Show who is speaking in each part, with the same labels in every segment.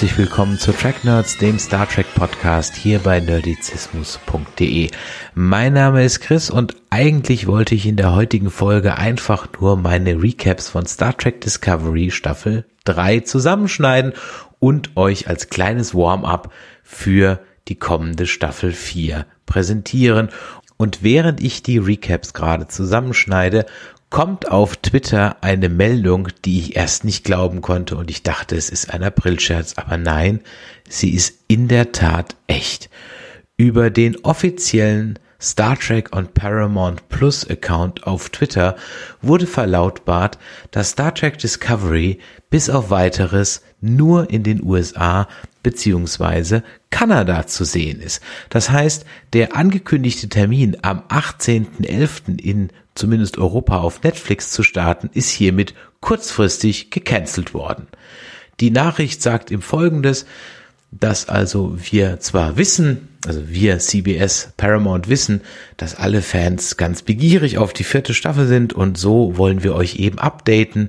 Speaker 1: Herzlich willkommen zu Track Nerds, dem Star Trek Podcast hier bei nerdizismus.de. Mein Name ist Chris und eigentlich wollte ich in der heutigen Folge einfach nur meine Recaps von Star Trek Discovery Staffel 3 zusammenschneiden und euch als kleines Warm-up für die kommende Staffel 4 präsentieren. Und während ich die Recaps gerade zusammenschneide, kommt auf Twitter eine Meldung, die ich erst nicht glauben konnte und ich dachte, es ist ein Aprilscherz, aber nein, sie ist in der Tat echt. Über den offiziellen Star Trek on Paramount Plus Account auf Twitter wurde verlautbart, dass Star Trek Discovery bis auf weiteres nur in den USA beziehungsweise Kanada zu sehen ist. Das heißt, der angekündigte Termin am 18.11. in zumindest Europa auf Netflix zu starten, ist hiermit kurzfristig gecancelt worden. Die Nachricht sagt im Folgendes, dass also wir zwar wissen, also wir CBS Paramount wissen, dass alle Fans ganz begierig auf die vierte Staffel sind und so wollen wir euch eben updaten.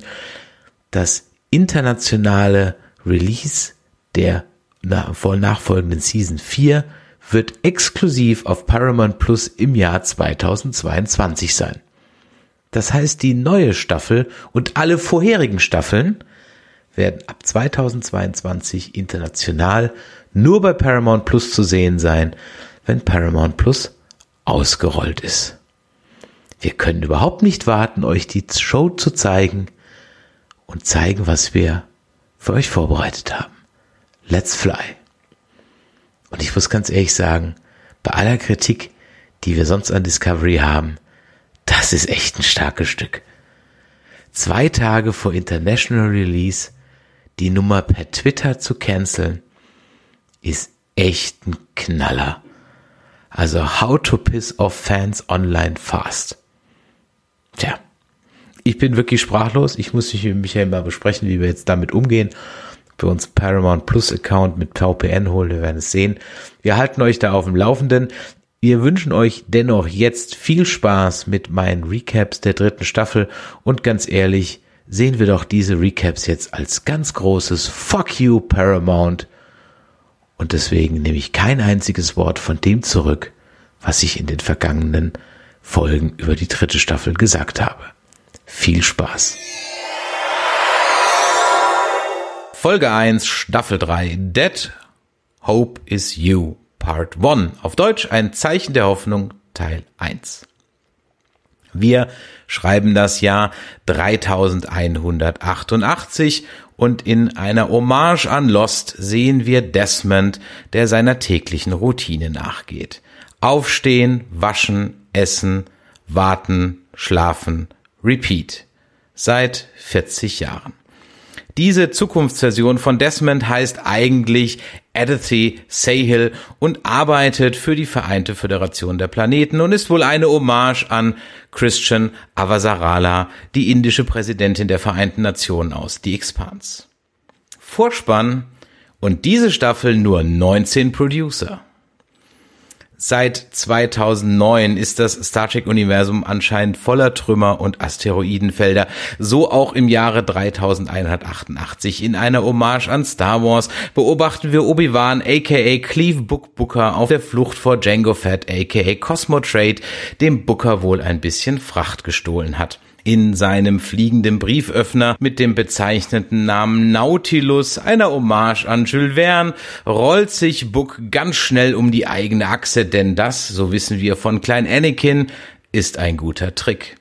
Speaker 1: Das internationale Release der nachfolgenden Season 4 wird exklusiv auf Paramount Plus im Jahr 2022 sein. Das heißt, die neue Staffel und alle vorherigen Staffeln werden ab 2022 international nur bei Paramount Plus zu sehen sein, wenn Paramount Plus ausgerollt ist. Wir können überhaupt nicht warten, euch die Show zu zeigen und zeigen, was wir für euch vorbereitet haben. Let's fly. Und ich muss ganz ehrlich sagen, bei aller Kritik, die wir sonst an Discovery haben, das ist echt ein starkes Stück. Zwei Tage vor International Release die Nummer per Twitter zu canceln, ist echt ein Knaller. Also how to piss off fans online fast. Tja, ich bin wirklich sprachlos. Ich muss mich mit Michael mal besprechen, wie wir jetzt damit umgehen. Für uns Paramount Plus Account mit VPN holen, wir werden es sehen. Wir halten euch da auf dem Laufenden. Wir wünschen euch dennoch jetzt viel Spaß mit meinen Recaps der dritten Staffel und ganz ehrlich, sehen wir doch diese Recaps jetzt als ganz großes Fuck you Paramount und deswegen nehme ich kein einziges Wort von dem zurück, was ich in den vergangenen Folgen über die dritte Staffel gesagt habe. Viel Spaß! Folge 1, Staffel 3, Dead Hope is You. Part 1. Auf Deutsch ein Zeichen der Hoffnung Teil 1. Wir schreiben das Jahr 3188 und in einer Hommage an Lost sehen wir Desmond, der seiner täglichen Routine nachgeht. Aufstehen, waschen, essen, warten, schlafen, repeat. Seit 40 Jahren. Diese Zukunftsversion von Desmond heißt eigentlich Adithy Sahil und arbeitet für die Vereinte Föderation der Planeten und ist wohl eine Hommage an Christian Avasarala, die indische Präsidentin der Vereinten Nationen aus The Expanse. Vorspann und diese Staffel nur 19 Producer. Seit 2009 ist das Star Trek-Universum anscheinend voller Trümmer und Asteroidenfelder. So auch im Jahre 3188. In einer Hommage an Star Wars beobachten wir Obi-Wan aka Cleve Book Booker auf der Flucht vor Django Fett aka Cosmo Trade, dem Booker wohl ein bisschen Fracht gestohlen hat. In seinem fliegenden Brieföffner mit dem bezeichneten Namen Nautilus, einer Hommage an Jules Verne, rollt sich Book ganz schnell um die eigene Achse, denn das, so wissen wir von Klein Anakin, ist ein guter Trick.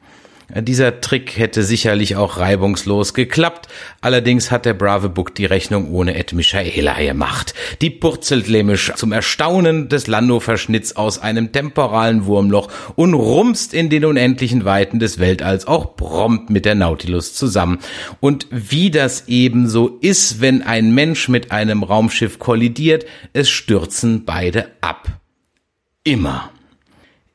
Speaker 1: Dieser Trick hätte sicherlich auch reibungslos geklappt, allerdings hat der brave Buck die Rechnung ohne Ed Michaela gemacht. Die purzelt lämisch zum Erstaunen des Lando-Verschnitts aus einem temporalen Wurmloch und rumst in den unendlichen Weiten des Weltalls auch prompt mit der Nautilus zusammen. Und wie das ebenso ist, wenn ein Mensch mit einem Raumschiff kollidiert, es stürzen beide ab. Immer.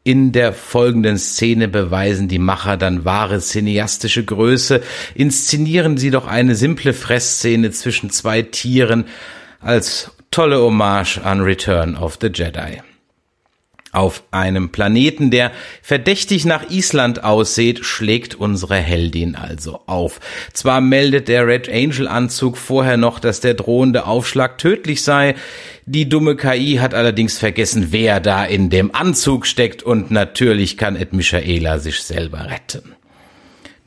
Speaker 1: In der folgenden Szene beweisen die Macher dann wahre cineastische Größe, inszenieren sie doch eine simple Fressszene zwischen zwei Tieren als tolle Hommage an Return of the Jedi. Auf einem Planeten, der verdächtig nach Island aussieht, schlägt unsere Heldin also auf. Zwar meldet der Red Angel Anzug vorher noch, dass der drohende Aufschlag tödlich sei, die dumme KI hat allerdings vergessen, wer da in dem Anzug steckt und natürlich kann Ed Michaela sich selber retten.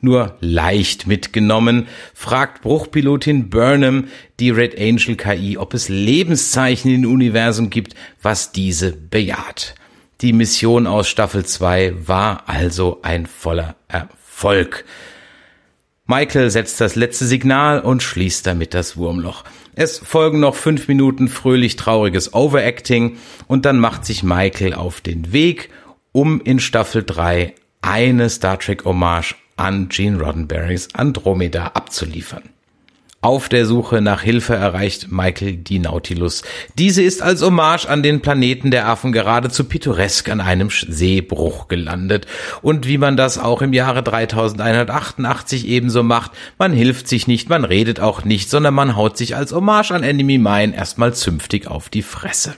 Speaker 1: Nur leicht mitgenommen, fragt Bruchpilotin Burnham die Red Angel KI, ob es Lebenszeichen im Universum gibt, was diese bejaht. Die Mission aus Staffel 2 war also ein voller Erfolg. Michael setzt das letzte Signal und schließt damit das Wurmloch. Es folgen noch fünf Minuten fröhlich trauriges Overacting und dann macht sich Michael auf den Weg, um in Staffel 3 eine Star Trek Hommage an Gene Roddenberrys Andromeda abzuliefern. Auf der Suche nach Hilfe erreicht Michael die Nautilus. Diese ist als Hommage an den Planeten der Affen geradezu pittoresk an einem Seebruch gelandet. Und wie man das auch im Jahre 3188 ebenso macht, man hilft sich nicht, man redet auch nicht, sondern man haut sich als Hommage an Enemy Mine erstmal zünftig auf die Fresse.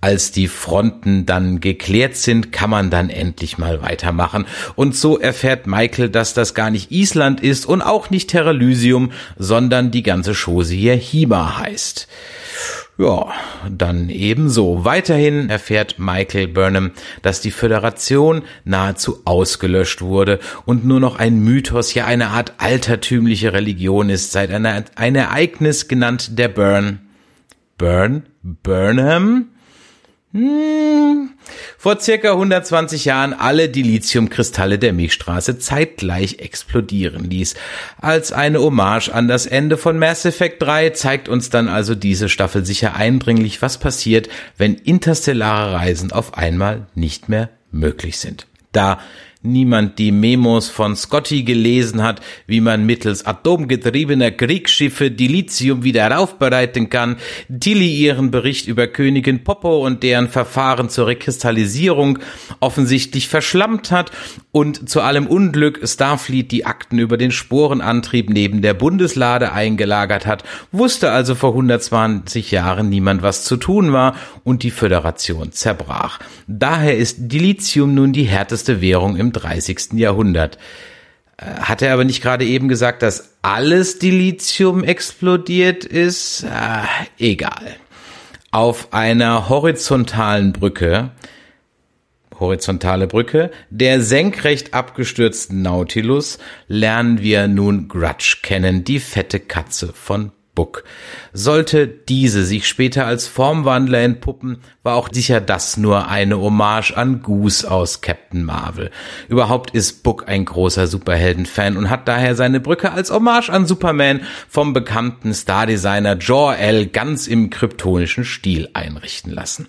Speaker 1: Als die Fronten dann geklärt sind, kann man dann endlich mal weitermachen. Und so erfährt Michael, dass das gar nicht Island ist und auch nicht Terralysium, sondern die ganze Chose hier Hima heißt. Ja, dann ebenso. Weiterhin erfährt Michael Burnham, dass die Föderation nahezu ausgelöscht wurde und nur noch ein Mythos, ja eine Art altertümliche Religion ist, seit einer, ein Ereignis genannt der Burn. Burn? Burnham? Hm, vor circa 120 Jahren alle Dilithiumkristalle der Milchstraße zeitgleich explodieren ließ. Als eine Hommage an das Ende von Mass Effect 3 zeigt uns dann also diese Staffel sicher eindringlich, was passiert, wenn interstellare Reisen auf einmal nicht mehr möglich sind. Da niemand die Memos von Scotty gelesen hat, wie man mittels atomgetriebener Kriegsschiffe Dilithium wieder aufbereiten kann, Tilly ihren Bericht über Königin Popo und deren Verfahren zur Rekristallisierung offensichtlich verschlammt hat und zu allem Unglück Starfleet die Akten über den Sporenantrieb neben der Bundeslade eingelagert hat, wusste also vor 120 Jahren niemand, was zu tun war und die Föderation zerbrach. Daher ist Dilithium nun die härteste Währung im 30. Jahrhundert. Äh, hat er aber nicht gerade eben gesagt, dass alles Dilithium explodiert ist? Äh, egal. Auf einer horizontalen Brücke, horizontale Brücke, der senkrecht abgestürzten Nautilus lernen wir nun Grudge kennen, die fette Katze von Book. Sollte diese sich später als Formwandler entpuppen, war auch sicher das nur eine Hommage an Goose aus Captain Marvel. Überhaupt ist Book ein großer Superhelden-Fan und hat daher seine Brücke als Hommage an Superman vom bekannten Stardesigner Jor-El ganz im kryptonischen Stil einrichten lassen.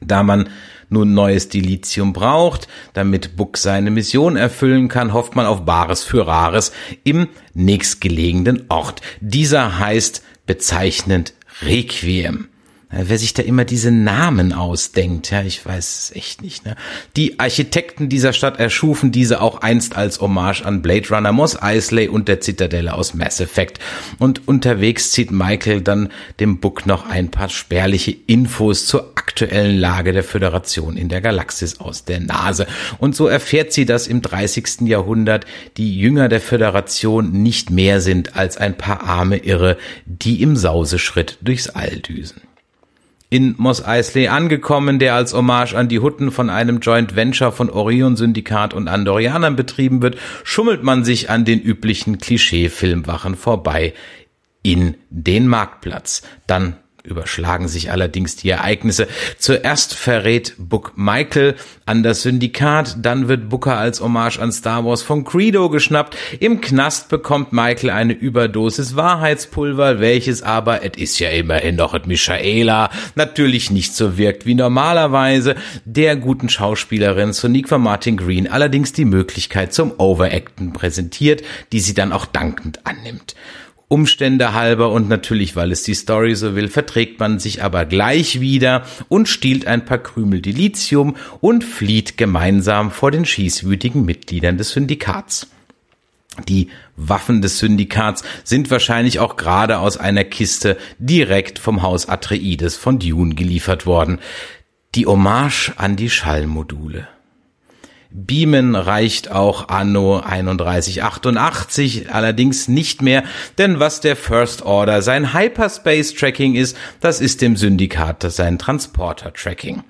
Speaker 1: Da man nun neues Dilithium braucht, damit Buck seine Mission erfüllen kann, hofft man auf Bares für Rares im nächstgelegenen Ort. Dieser heißt bezeichnend Requiem. Wer sich da immer diese Namen ausdenkt, ja, ich weiß es echt nicht. Ne? Die Architekten dieser Stadt erschufen diese auch einst als Hommage an Blade Runner, Moss Eisley und der Zitadelle aus Mass Effect. Und unterwegs zieht Michael dann dem Book noch ein paar spärliche Infos zur aktuellen Lage der Föderation in der Galaxis aus der Nase. Und so erfährt sie, dass im 30. Jahrhundert die Jünger der Föderation nicht mehr sind als ein paar arme Irre, die im Sauseschritt durchs All düsen in Moss Eisley angekommen, der als Hommage an die Hutten von einem Joint Venture von Orion Syndikat und Andorianern betrieben wird, schummelt man sich an den üblichen Klischee-Filmwachen vorbei in den Marktplatz. Dann überschlagen sich allerdings die Ereignisse. Zuerst verrät Book Michael an das Syndikat, dann wird Booker als Hommage an Star Wars von Credo geschnappt. Im Knast bekommt Michael eine Überdosis Wahrheitspulver, welches aber, es ist ja immerhin noch et Michaela, natürlich nicht so wirkt wie normalerweise. Der guten Schauspielerin Sonique von Martin Green allerdings die Möglichkeit zum Overacten präsentiert, die sie dann auch dankend annimmt. Umstände halber und natürlich, weil es die Story so will, verträgt man sich aber gleich wieder und stiehlt ein paar Krümel Dilithium und flieht gemeinsam vor den schießwütigen Mitgliedern des Syndikats. Die Waffen des Syndikats sind wahrscheinlich auch gerade aus einer Kiste direkt vom Haus Atreides von Dune geliefert worden. Die Hommage an die Schallmodule. Beamen reicht auch anno 3188 allerdings nicht mehr, denn was der First Order sein Hyperspace Tracking ist, das ist dem Syndikat sein Transporter Tracking.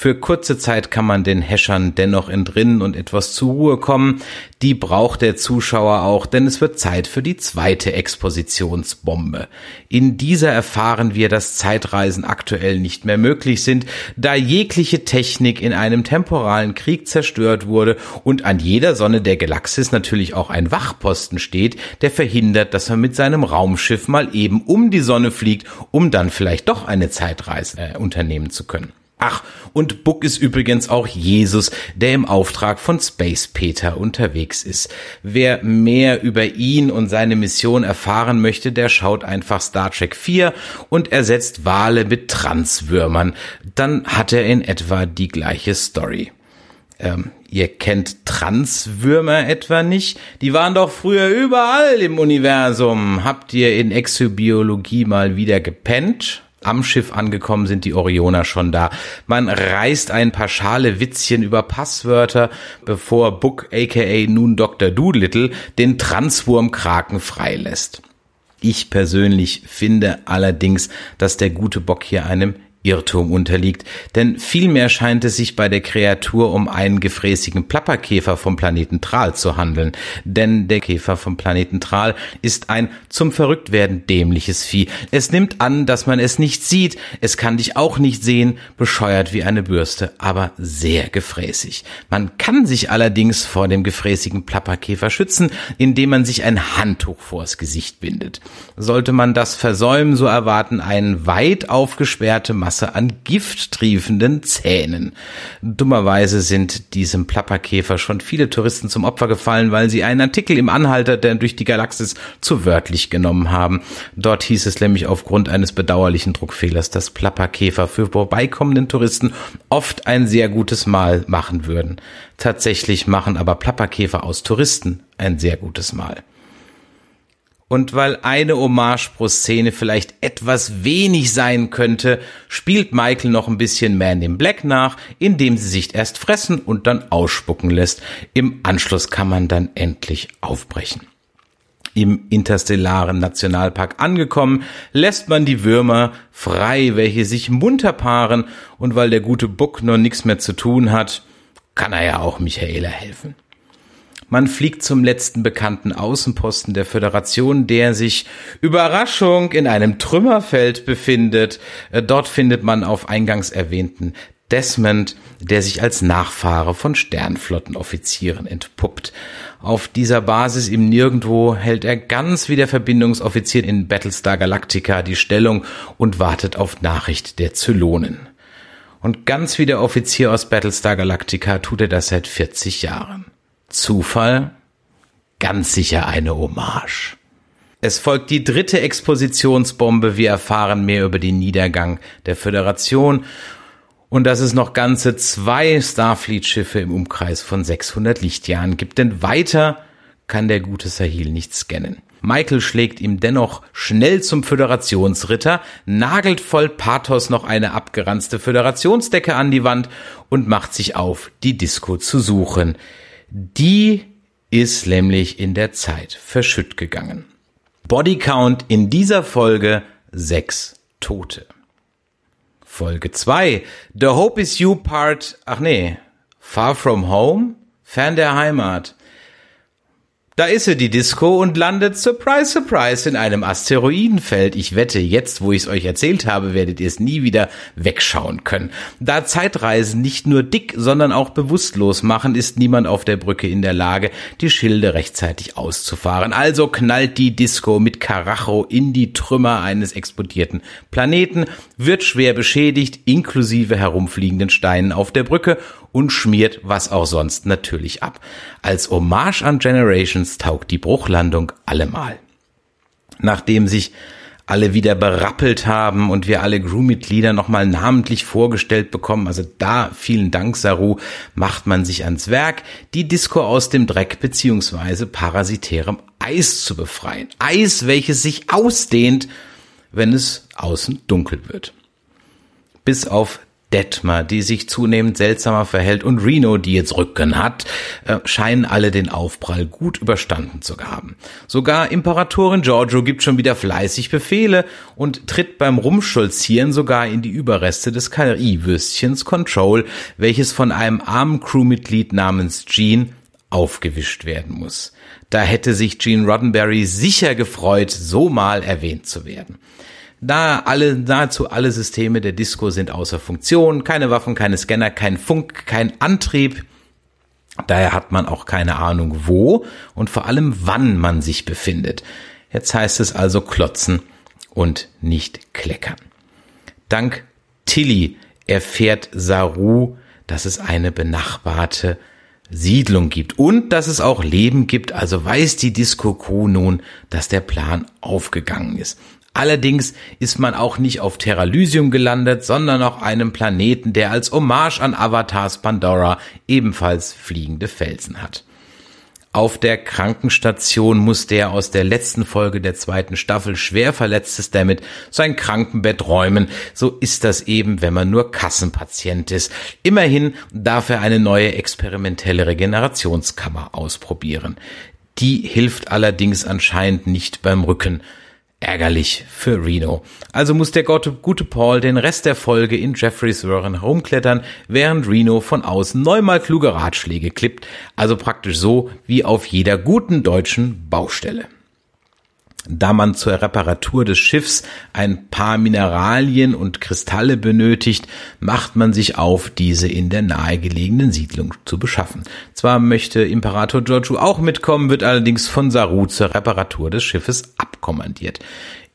Speaker 1: Für kurze Zeit kann man den Häschern dennoch entrinnen und etwas zur Ruhe kommen. Die braucht der Zuschauer auch, denn es wird Zeit für die zweite Expositionsbombe. In dieser erfahren wir, dass Zeitreisen aktuell nicht mehr möglich sind, da jegliche Technik in einem temporalen Krieg zerstört wurde und an jeder Sonne der Galaxis natürlich auch ein Wachposten steht, der verhindert, dass man mit seinem Raumschiff mal eben um die Sonne fliegt, um dann vielleicht doch eine Zeitreise äh, unternehmen zu können. Ach, und Buck ist übrigens auch Jesus, der im Auftrag von Space Peter unterwegs ist. Wer mehr über ihn und seine Mission erfahren möchte, der schaut einfach Star Trek 4 und ersetzt Wale mit Transwürmern. Dann hat er in etwa die gleiche Story. Ähm, ihr kennt Transwürmer etwa nicht? Die waren doch früher überall im Universum. Habt ihr in Exobiologie mal wieder gepennt? Am Schiff angekommen sind die Orioner schon da. Man reißt ein paar schale Witzchen über Passwörter, bevor Book aka nun Dr. Doolittle den Transwurmkraken freilässt. Ich persönlich finde allerdings, dass der gute Bock hier einem Irrtum unterliegt, denn vielmehr scheint es sich bei der Kreatur um einen gefräßigen Plapperkäfer vom Planeten Tral zu handeln, denn der Käfer vom Planeten Tral ist ein zum Verrücktwerden dämliches Vieh. Es nimmt an, dass man es nicht sieht, es kann dich auch nicht sehen, bescheuert wie eine Bürste, aber sehr gefräßig. Man kann sich allerdings vor dem gefräßigen Plapperkäfer schützen, indem man sich ein Handtuch vors Gesicht bindet. Sollte man das versäumen, so erwarten einen weit aufgesperrte Masse an gifttriefenden Zähnen. Dummerweise sind diesem Plapperkäfer schon viele Touristen zum Opfer gefallen, weil sie einen Artikel im Anhalter, der durch die Galaxis zu wörtlich genommen haben. Dort hieß es nämlich aufgrund eines bedauerlichen Druckfehlers, dass Plapperkäfer für vorbeikommenden Touristen oft ein sehr gutes Mahl machen würden. Tatsächlich machen aber Plapperkäfer aus Touristen ein sehr gutes Mahl. Und weil eine Hommage pro Szene vielleicht etwas wenig sein könnte, spielt Michael noch ein bisschen Man in Black nach, indem sie sich erst fressen und dann ausspucken lässt. Im Anschluss kann man dann endlich aufbrechen. Im interstellaren Nationalpark angekommen, lässt man die Würmer frei, welche sich munter paaren, und weil der gute Buck noch nichts mehr zu tun hat, kann er ja auch Michaela helfen. Man fliegt zum letzten bekannten Außenposten der Föderation, der sich Überraschung in einem Trümmerfeld befindet. Äh, dort findet man auf eingangs erwähnten Desmond, der sich als Nachfahre von Sternflottenoffizieren entpuppt. Auf dieser Basis im Nirgendwo hält er ganz wie der Verbindungsoffizier in Battlestar Galactica die Stellung und wartet auf Nachricht der Zylonen. Und ganz wie der Offizier aus Battlestar Galactica tut er das seit 40 Jahren. Zufall? Ganz sicher eine Hommage. Es folgt die dritte Expositionsbombe. Wir erfahren mehr über den Niedergang der Föderation und dass es noch ganze zwei Starfleet-Schiffe im Umkreis von 600 Lichtjahren gibt. Denn weiter kann der gute Sahil nicht scannen. Michael schlägt ihm dennoch schnell zum Föderationsritter, nagelt voll Pathos noch eine abgeranzte Föderationsdecke an die Wand und macht sich auf, die Disco zu suchen. Die ist nämlich in der Zeit verschütt gegangen. Bodycount in dieser Folge sechs Tote. Folge zwei The Hope is You Part, ach nee, Far From Home, fern der Heimat. Da ist sie, die Disco, und landet, surprise, surprise, in einem Asteroidenfeld. Ich wette, jetzt, wo ich es euch erzählt habe, werdet ihr es nie wieder wegschauen können. Da Zeitreisen nicht nur dick, sondern auch bewusstlos machen, ist niemand auf der Brücke in der Lage, die Schilde rechtzeitig auszufahren. Also knallt die Disco mit Karacho in die Trümmer eines explodierten Planeten, wird schwer beschädigt, inklusive herumfliegenden Steinen auf der Brücke und schmiert was auch sonst natürlich ab. Als Hommage an Generations taugt die Bruchlandung allemal. Nachdem sich alle wieder berappelt haben und wir alle Crewmitglieder nochmal namentlich vorgestellt bekommen. Also da, vielen Dank, Saru, macht man sich ans Werk, die Disco aus dem Dreck beziehungsweise parasitärem Eis zu befreien. Eis, welches sich ausdehnt, wenn es außen dunkel wird. Bis auf Detmer, die sich zunehmend seltsamer verhält, und Reno, die jetzt Rücken hat, äh, scheinen alle den Aufprall gut überstanden zu haben. Sogar Imperatorin Giorgio gibt schon wieder fleißig Befehle und tritt beim Rumstolzieren sogar in die Überreste des KI-Würstchens Control, welches von einem armen Crewmitglied namens Gene aufgewischt werden muss. Da hätte sich Gene Roddenberry sicher gefreut, so mal erwähnt zu werden. Da alle, nahezu alle Systeme der Disco sind außer Funktion, keine Waffen, keine Scanner, kein Funk, kein Antrieb. Daher hat man auch keine Ahnung, wo und vor allem wann man sich befindet. Jetzt heißt es also klotzen und nicht kleckern. Dank Tilly erfährt Saru, dass es eine benachbarte Siedlung gibt und dass es auch Leben gibt, also weiß die Disco Crew nun, dass der Plan aufgegangen ist. Allerdings ist man auch nicht auf Terralysium gelandet, sondern auf einem Planeten, der als Hommage an Avatars Pandora ebenfalls fliegende Felsen hat. Auf der Krankenstation muss der aus der letzten Folge der zweiten Staffel schwer verletzte Stammet sein Krankenbett räumen. So ist das eben, wenn man nur Kassenpatient ist. Immerhin darf er eine neue experimentelle Regenerationskammer ausprobieren. Die hilft allerdings anscheinend nicht beim Rücken. Ärgerlich für Reno. Also muss der gute Paul den Rest der Folge in Jeffreys Röhren herumklettern, während Reno von außen neunmal kluge Ratschläge klippt, also praktisch so wie auf jeder guten deutschen Baustelle da man zur Reparatur des Schiffs ein paar Mineralien und Kristalle benötigt, macht man sich auf, diese in der nahegelegenen Siedlung zu beschaffen. Zwar möchte Imperator Giorgio auch mitkommen, wird allerdings von Saru zur Reparatur des Schiffes abkommandiert.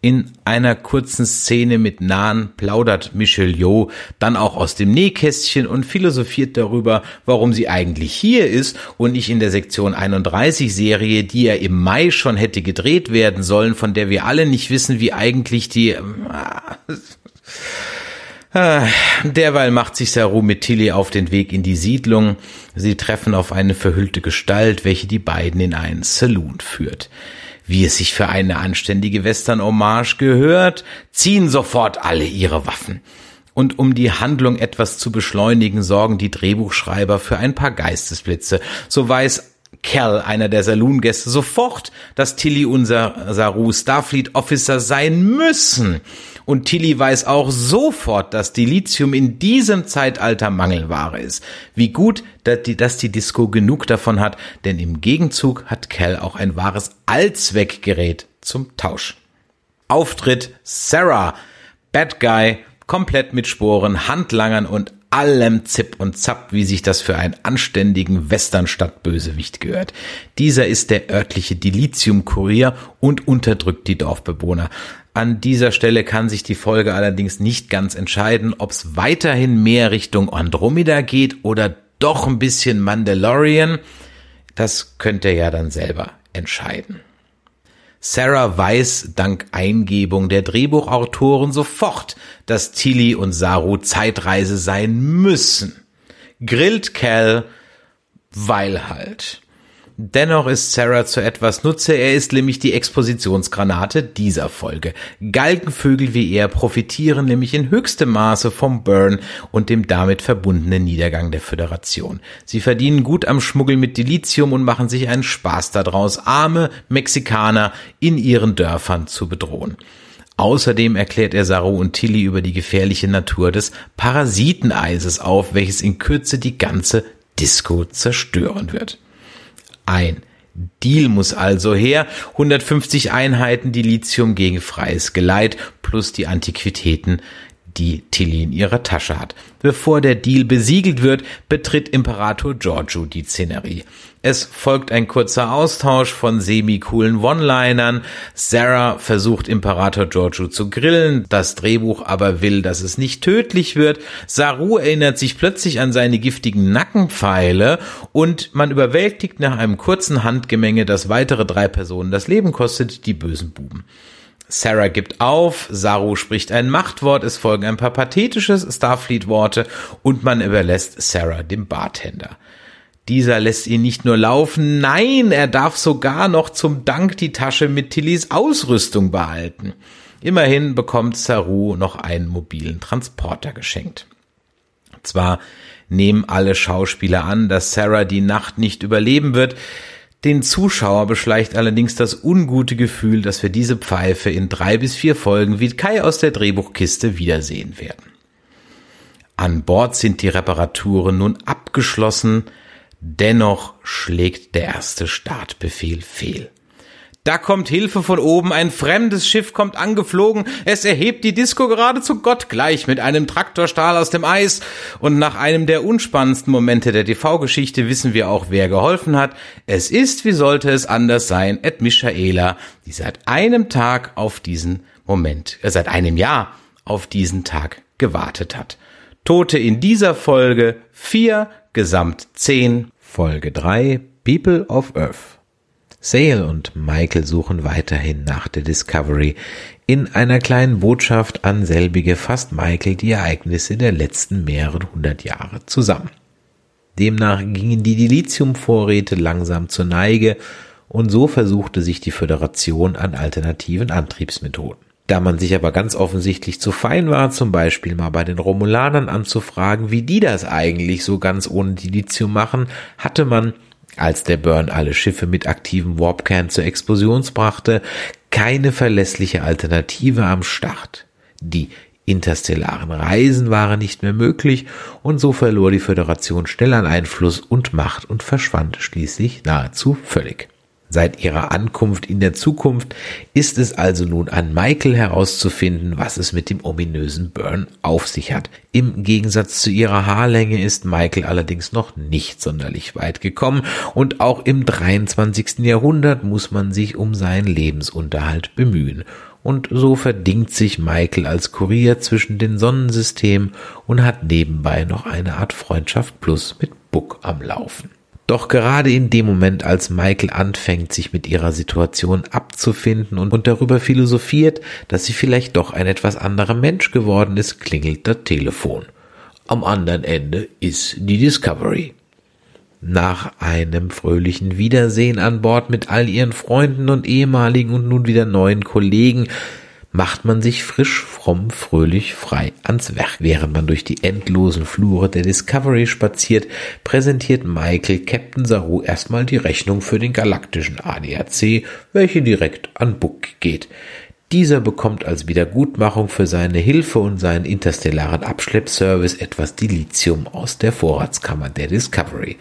Speaker 1: In einer kurzen Szene mit Nahen plaudert Michelle Yeoh dann auch aus dem Nähkästchen und philosophiert darüber, warum sie eigentlich hier ist und nicht in der Sektion 31 Serie, die ja im Mai schon hätte gedreht werden sollen, von der wir alle nicht wissen, wie eigentlich die... Äh, derweil macht sich Saru mit Tilly auf den Weg in die Siedlung. Sie treffen auf eine verhüllte Gestalt, welche die beiden in einen Saloon führt wie es sich für eine anständige Western-Hommage gehört, ziehen sofort alle ihre Waffen. Und um die Handlung etwas zu beschleunigen, sorgen die Drehbuchschreiber für ein paar Geistesblitze. So weiß Cal, einer der Saloon-Gäste, sofort, dass Tilly unser Saru Starfleet Officer sein müssen. Und Tilly weiß auch sofort, dass Dilithium in diesem Zeitalter Mangelware ist. Wie gut, dass die, dass die Disco genug davon hat, denn im Gegenzug hat Cal auch ein wahres Allzweckgerät zum Tausch. Auftritt Sarah, Bad Guy, komplett mit Sporen, Handlangern und allem Zip und Zap, wie sich das für einen anständigen Westernstadtbösewicht gehört. Dieser ist der örtliche Dilithium-Kurier und unterdrückt die Dorfbewohner. An dieser Stelle kann sich die Folge allerdings nicht ganz entscheiden, ob es weiterhin mehr Richtung Andromeda geht oder doch ein bisschen Mandalorian. Das könnt ihr ja dann selber entscheiden. Sarah weiß dank Eingebung der Drehbuchautoren sofort, dass Tilly und Saru Zeitreise sein müssen. Grillt Cal, weil halt. Dennoch ist Sarah zu etwas Nutze, er ist nämlich die Expositionsgranate dieser Folge. Galgenvögel wie er profitieren nämlich in höchstem Maße vom Burn und dem damit verbundenen Niedergang der Föderation. Sie verdienen gut am Schmuggel mit Dilithium und machen sich einen Spaß daraus, arme Mexikaner in ihren Dörfern zu bedrohen. Außerdem erklärt er Saru und Tilly über die gefährliche Natur des Parasiteneises auf, welches in Kürze die ganze Disco zerstören wird ein. Deal muss also her. 150 Einheiten Dilithium gegen freies Geleit plus die Antiquitäten, die Tilly in ihrer Tasche hat. Bevor der Deal besiegelt wird, betritt Imperator Giorgio die Szenerie. Es folgt ein kurzer Austausch von semi-coolen One-Linern. Sarah versucht Imperator Giorgio zu grillen, das Drehbuch aber will, dass es nicht tödlich wird. Saru erinnert sich plötzlich an seine giftigen Nackenpfeile und man überwältigt nach einem kurzen Handgemenge, das weitere drei Personen das Leben kostet, die bösen Buben. Sarah gibt auf, Saru spricht ein Machtwort, es folgen ein paar pathetische Starfleet-Worte und man überlässt Sarah dem Bartender. Dieser lässt ihn nicht nur laufen, nein, er darf sogar noch zum Dank die Tasche mit Tillys Ausrüstung behalten. Immerhin bekommt Saru noch einen mobilen Transporter geschenkt. Zwar nehmen alle Schauspieler an, dass Sarah die Nacht nicht überleben wird, den Zuschauer beschleicht allerdings das ungute Gefühl, dass wir diese Pfeife in drei bis vier Folgen wie Kai aus der Drehbuchkiste wiedersehen werden. An Bord sind die Reparaturen nun abgeschlossen, dennoch schlägt der erste Startbefehl fehl. Da kommt Hilfe von oben, ein fremdes Schiff kommt angeflogen, es erhebt die Disco geradezu gottgleich mit einem Traktorstahl aus dem Eis und nach einem der unspannendsten Momente der TV-Geschichte wissen wir auch, wer geholfen hat. Es ist, wie sollte es anders sein, Ed Michaela, die seit einem Tag auf diesen Moment, äh, seit einem Jahr auf diesen Tag gewartet hat. Tote in dieser Folge vier, gesamt zehn. Folge drei, People of Earth. Sale und Michael suchen weiterhin nach der Discovery. In einer kleinen Botschaft an selbige fasst Michael die Ereignisse der letzten mehreren hundert Jahre zusammen. Demnach gingen die Dilithiumvorräte langsam zur Neige und so versuchte sich die Föderation an alternativen Antriebsmethoden. Da man sich aber ganz offensichtlich zu fein war, zum Beispiel mal bei den Romulanern anzufragen, wie die das eigentlich so ganz ohne Dilithium machen, hatte man als der Burn alle Schiffe mit aktivem Warpkern zur Explosion brachte, keine verlässliche Alternative am Start. Die interstellaren Reisen waren nicht mehr möglich und so verlor die Föderation schnell an Einfluss und Macht und verschwand schließlich nahezu völlig. Seit ihrer Ankunft in der Zukunft ist es also nun an Michael herauszufinden, was es mit dem ominösen Burn auf sich hat. Im Gegensatz zu ihrer Haarlänge ist Michael allerdings noch nicht sonderlich weit gekommen und auch im 23. Jahrhundert muss man sich um seinen Lebensunterhalt bemühen. Und so verdingt sich Michael als Kurier zwischen den Sonnensystemen und hat nebenbei noch eine Art Freundschaft plus mit Buck am Laufen. Doch gerade in dem Moment, als Michael anfängt, sich mit ihrer Situation abzufinden und, darüber philosophiert, dass sie vielleicht doch ein etwas anderer Mensch geworden ist, klingelt das Telefon. Am anderen Ende ist die Discovery. Nach einem fröhlichen Wiedersehen an Bord mit all ihren Freunden und ehemaligen und nun wieder neuen Kollegen macht man sich frisch, fromm, fröhlich, frei ans Werk. Während man durch die endlosen Flure der Discovery spaziert, präsentiert Michael Captain Saru erstmal die Rechnung für den galaktischen ADAC, welche direkt an Book geht. Dieser bekommt als Wiedergutmachung für seine Hilfe und seinen interstellaren Abschleppservice etwas Dilithium aus der Vorratskammer der Discovery.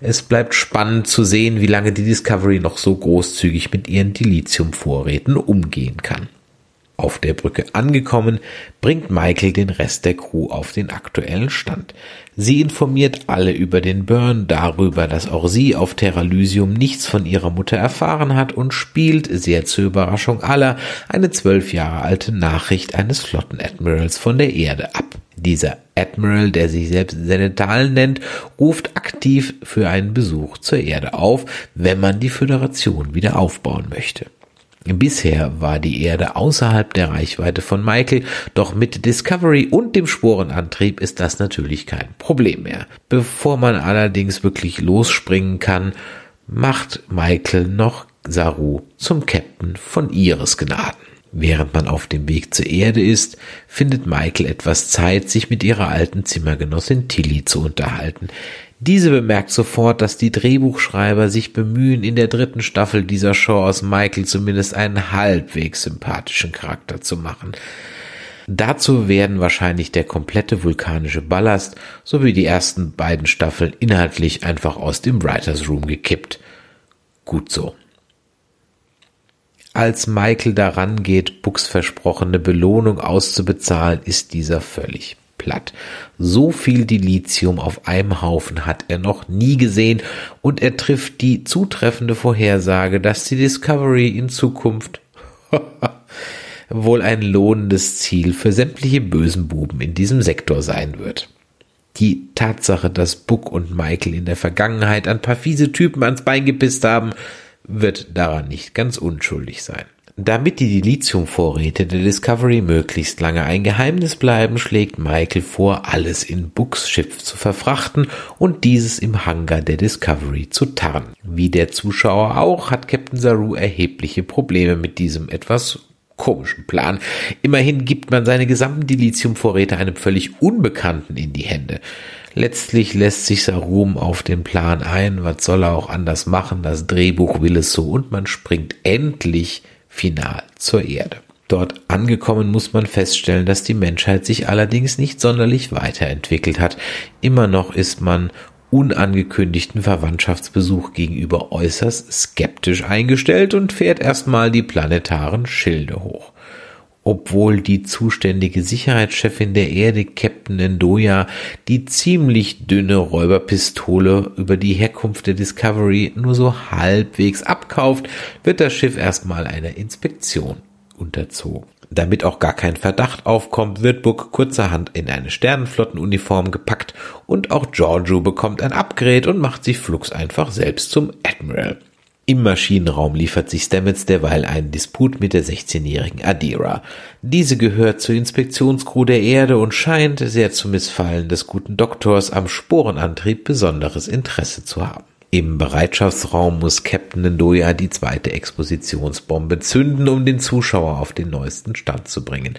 Speaker 1: Es bleibt spannend zu sehen, wie lange die Discovery noch so großzügig mit ihren Dilithiumvorräten umgehen kann. Auf der Brücke angekommen, bringt Michael den Rest der Crew auf den aktuellen Stand. Sie informiert alle über den Burn, darüber, dass auch sie auf Terralysium nichts von ihrer Mutter erfahren hat und spielt, sehr zur Überraschung aller, eine zwölf Jahre alte Nachricht eines Flottenadmirals von der Erde ab. Dieser Admiral, der sich selbst Senetal nennt, ruft aktiv für einen Besuch zur Erde auf, wenn man die Föderation wieder aufbauen möchte. Bisher war die Erde außerhalb der Reichweite von Michael, doch mit Discovery und dem Sporenantrieb ist das natürlich kein Problem mehr. Bevor man allerdings wirklich losspringen kann, macht Michael noch Saru zum Captain von ihres Gnaden. Während man auf dem Weg zur Erde ist, findet Michael etwas Zeit, sich mit ihrer alten Zimmergenossin Tilly zu unterhalten. Diese bemerkt sofort, dass die Drehbuchschreiber sich bemühen, in der dritten Staffel dieser Show aus Michael zumindest einen halbwegs sympathischen Charakter zu machen. Dazu werden wahrscheinlich der komplette vulkanische Ballast sowie die ersten beiden Staffeln inhaltlich einfach aus dem Writers Room gekippt. Gut so. Als Michael daran geht, Bucks versprochene Belohnung auszubezahlen, ist dieser völlig platt. So viel Dilithium auf einem Haufen hat er noch nie gesehen und er trifft die zutreffende Vorhersage, dass die Discovery in Zukunft wohl ein lohnendes Ziel für sämtliche bösen Buben in diesem Sektor sein wird. Die Tatsache, dass Buck und Michael in der Vergangenheit ein paar fiese Typen ans Bein gepisst haben, wird daran nicht ganz unschuldig sein. Damit die Dilithiumvorräte der Discovery möglichst lange ein Geheimnis bleiben, schlägt Michael vor, alles in Books Schiff zu verfrachten und dieses im Hangar der Discovery zu tarnen. Wie der Zuschauer auch, hat Captain Saru erhebliche Probleme mit diesem etwas komischen Plan. Immerhin gibt man seine gesamten Dilithiumvorräte einem völlig Unbekannten in die Hände. Letztlich lässt sich Sarum auf den Plan ein, was soll er auch anders machen, das Drehbuch will es so und man springt endlich final zur Erde. Dort angekommen muss man feststellen, dass die Menschheit sich allerdings nicht sonderlich weiterentwickelt hat. Immer noch ist man unangekündigten Verwandtschaftsbesuch gegenüber äußerst skeptisch eingestellt und fährt erstmal die planetaren Schilde hoch. Obwohl die zuständige Sicherheitschefin der Erde, Captain Ndoya, die ziemlich dünne Räuberpistole über die Herkunft der Discovery nur so halbwegs abkauft, wird das Schiff erstmal einer Inspektion unterzogen. Damit auch gar kein Verdacht aufkommt, wird Book kurzerhand in eine Sternenflottenuniform gepackt und auch Giorgio bekommt ein Upgrade und macht sich flugs einfach selbst zum Admiral. Im Maschinenraum liefert sich Stamets derweil einen Disput mit der 16-jährigen Adira. Diese gehört zur Inspektionscrew der Erde und scheint, sehr zum Missfallen des guten Doktors, am Sporenantrieb besonderes Interesse zu haben. Im Bereitschaftsraum muss Captain Ndoya die zweite Expositionsbombe zünden, um den Zuschauer auf den neuesten Stand zu bringen.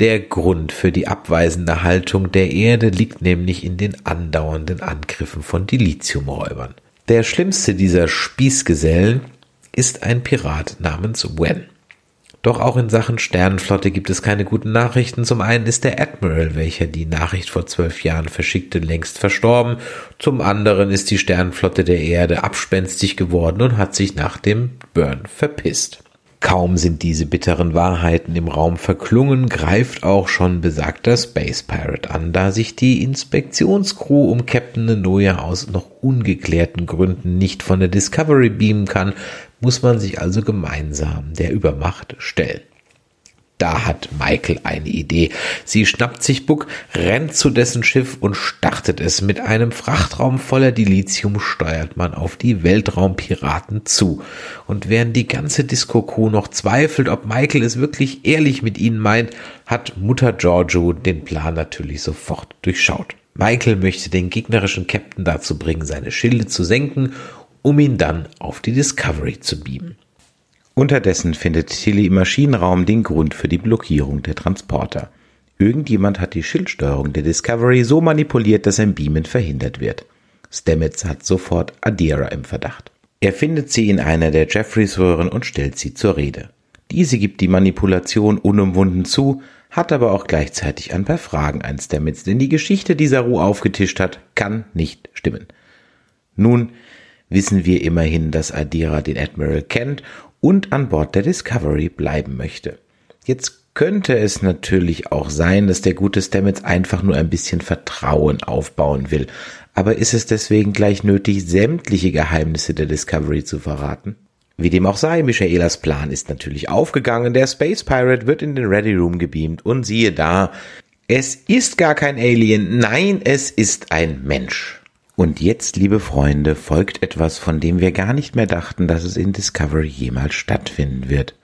Speaker 1: Der Grund für die abweisende Haltung der Erde liegt nämlich in den andauernden Angriffen von Dilithiumräubern. Der schlimmste dieser Spießgesellen ist ein Pirat namens Wen. Doch auch in Sachen Sternenflotte gibt es keine guten Nachrichten. Zum einen ist der Admiral, welcher die Nachricht vor zwölf Jahren verschickte, längst verstorben. Zum anderen ist die Sternenflotte der Erde abspenstig geworden und hat sich nach dem Burn verpisst. Kaum sind diese bitteren Wahrheiten im Raum verklungen, greift auch schon besagter Space Pirate an, da sich die Inspektionscrew um Captain Nanoya aus noch ungeklärten Gründen nicht von der Discovery beamen kann, muss man sich also gemeinsam der Übermacht stellen. Da hat Michael eine Idee. Sie schnappt sich Buck, rennt zu dessen Schiff und startet es. Mit einem Frachtraum voller Dilithium steuert man auf die Weltraumpiraten zu. Und während die ganze Disco-Crew noch zweifelt, ob Michael es wirklich ehrlich mit ihnen meint, hat Mutter Giorgio den Plan natürlich sofort durchschaut. Michael möchte den gegnerischen Captain dazu bringen, seine Schilde zu senken um ihn dann auf die Discovery zu beamen. Unterdessen findet Tilly im Maschinenraum den Grund für die Blockierung der Transporter. Irgendjemand hat die Schildsteuerung der Discovery so manipuliert, dass ein Beamen verhindert wird. Stamets hat sofort Adira im Verdacht. Er findet sie in einer der Jeffreys-Röhren und stellt sie zur Rede. Diese gibt die Manipulation unumwunden zu, hat aber auch gleichzeitig ein paar Fragen an Stamets, denn die Geschichte, die Saru aufgetischt hat, kann nicht stimmen. Nun wissen wir immerhin, dass Adira den Admiral kennt und an Bord der Discovery bleiben möchte. Jetzt könnte es natürlich auch sein, dass der gute Stamets einfach nur ein bisschen Vertrauen aufbauen will. Aber ist es deswegen gleich nötig, sämtliche Geheimnisse der Discovery zu verraten? Wie dem auch sei, Michaelas Plan ist natürlich aufgegangen. Der Space Pirate wird in den Ready Room gebeamt und siehe da, es ist gar kein Alien, nein, es ist ein Mensch. Und jetzt, liebe Freunde, folgt etwas, von dem wir gar nicht mehr dachten, dass es in Discovery jemals stattfinden wird.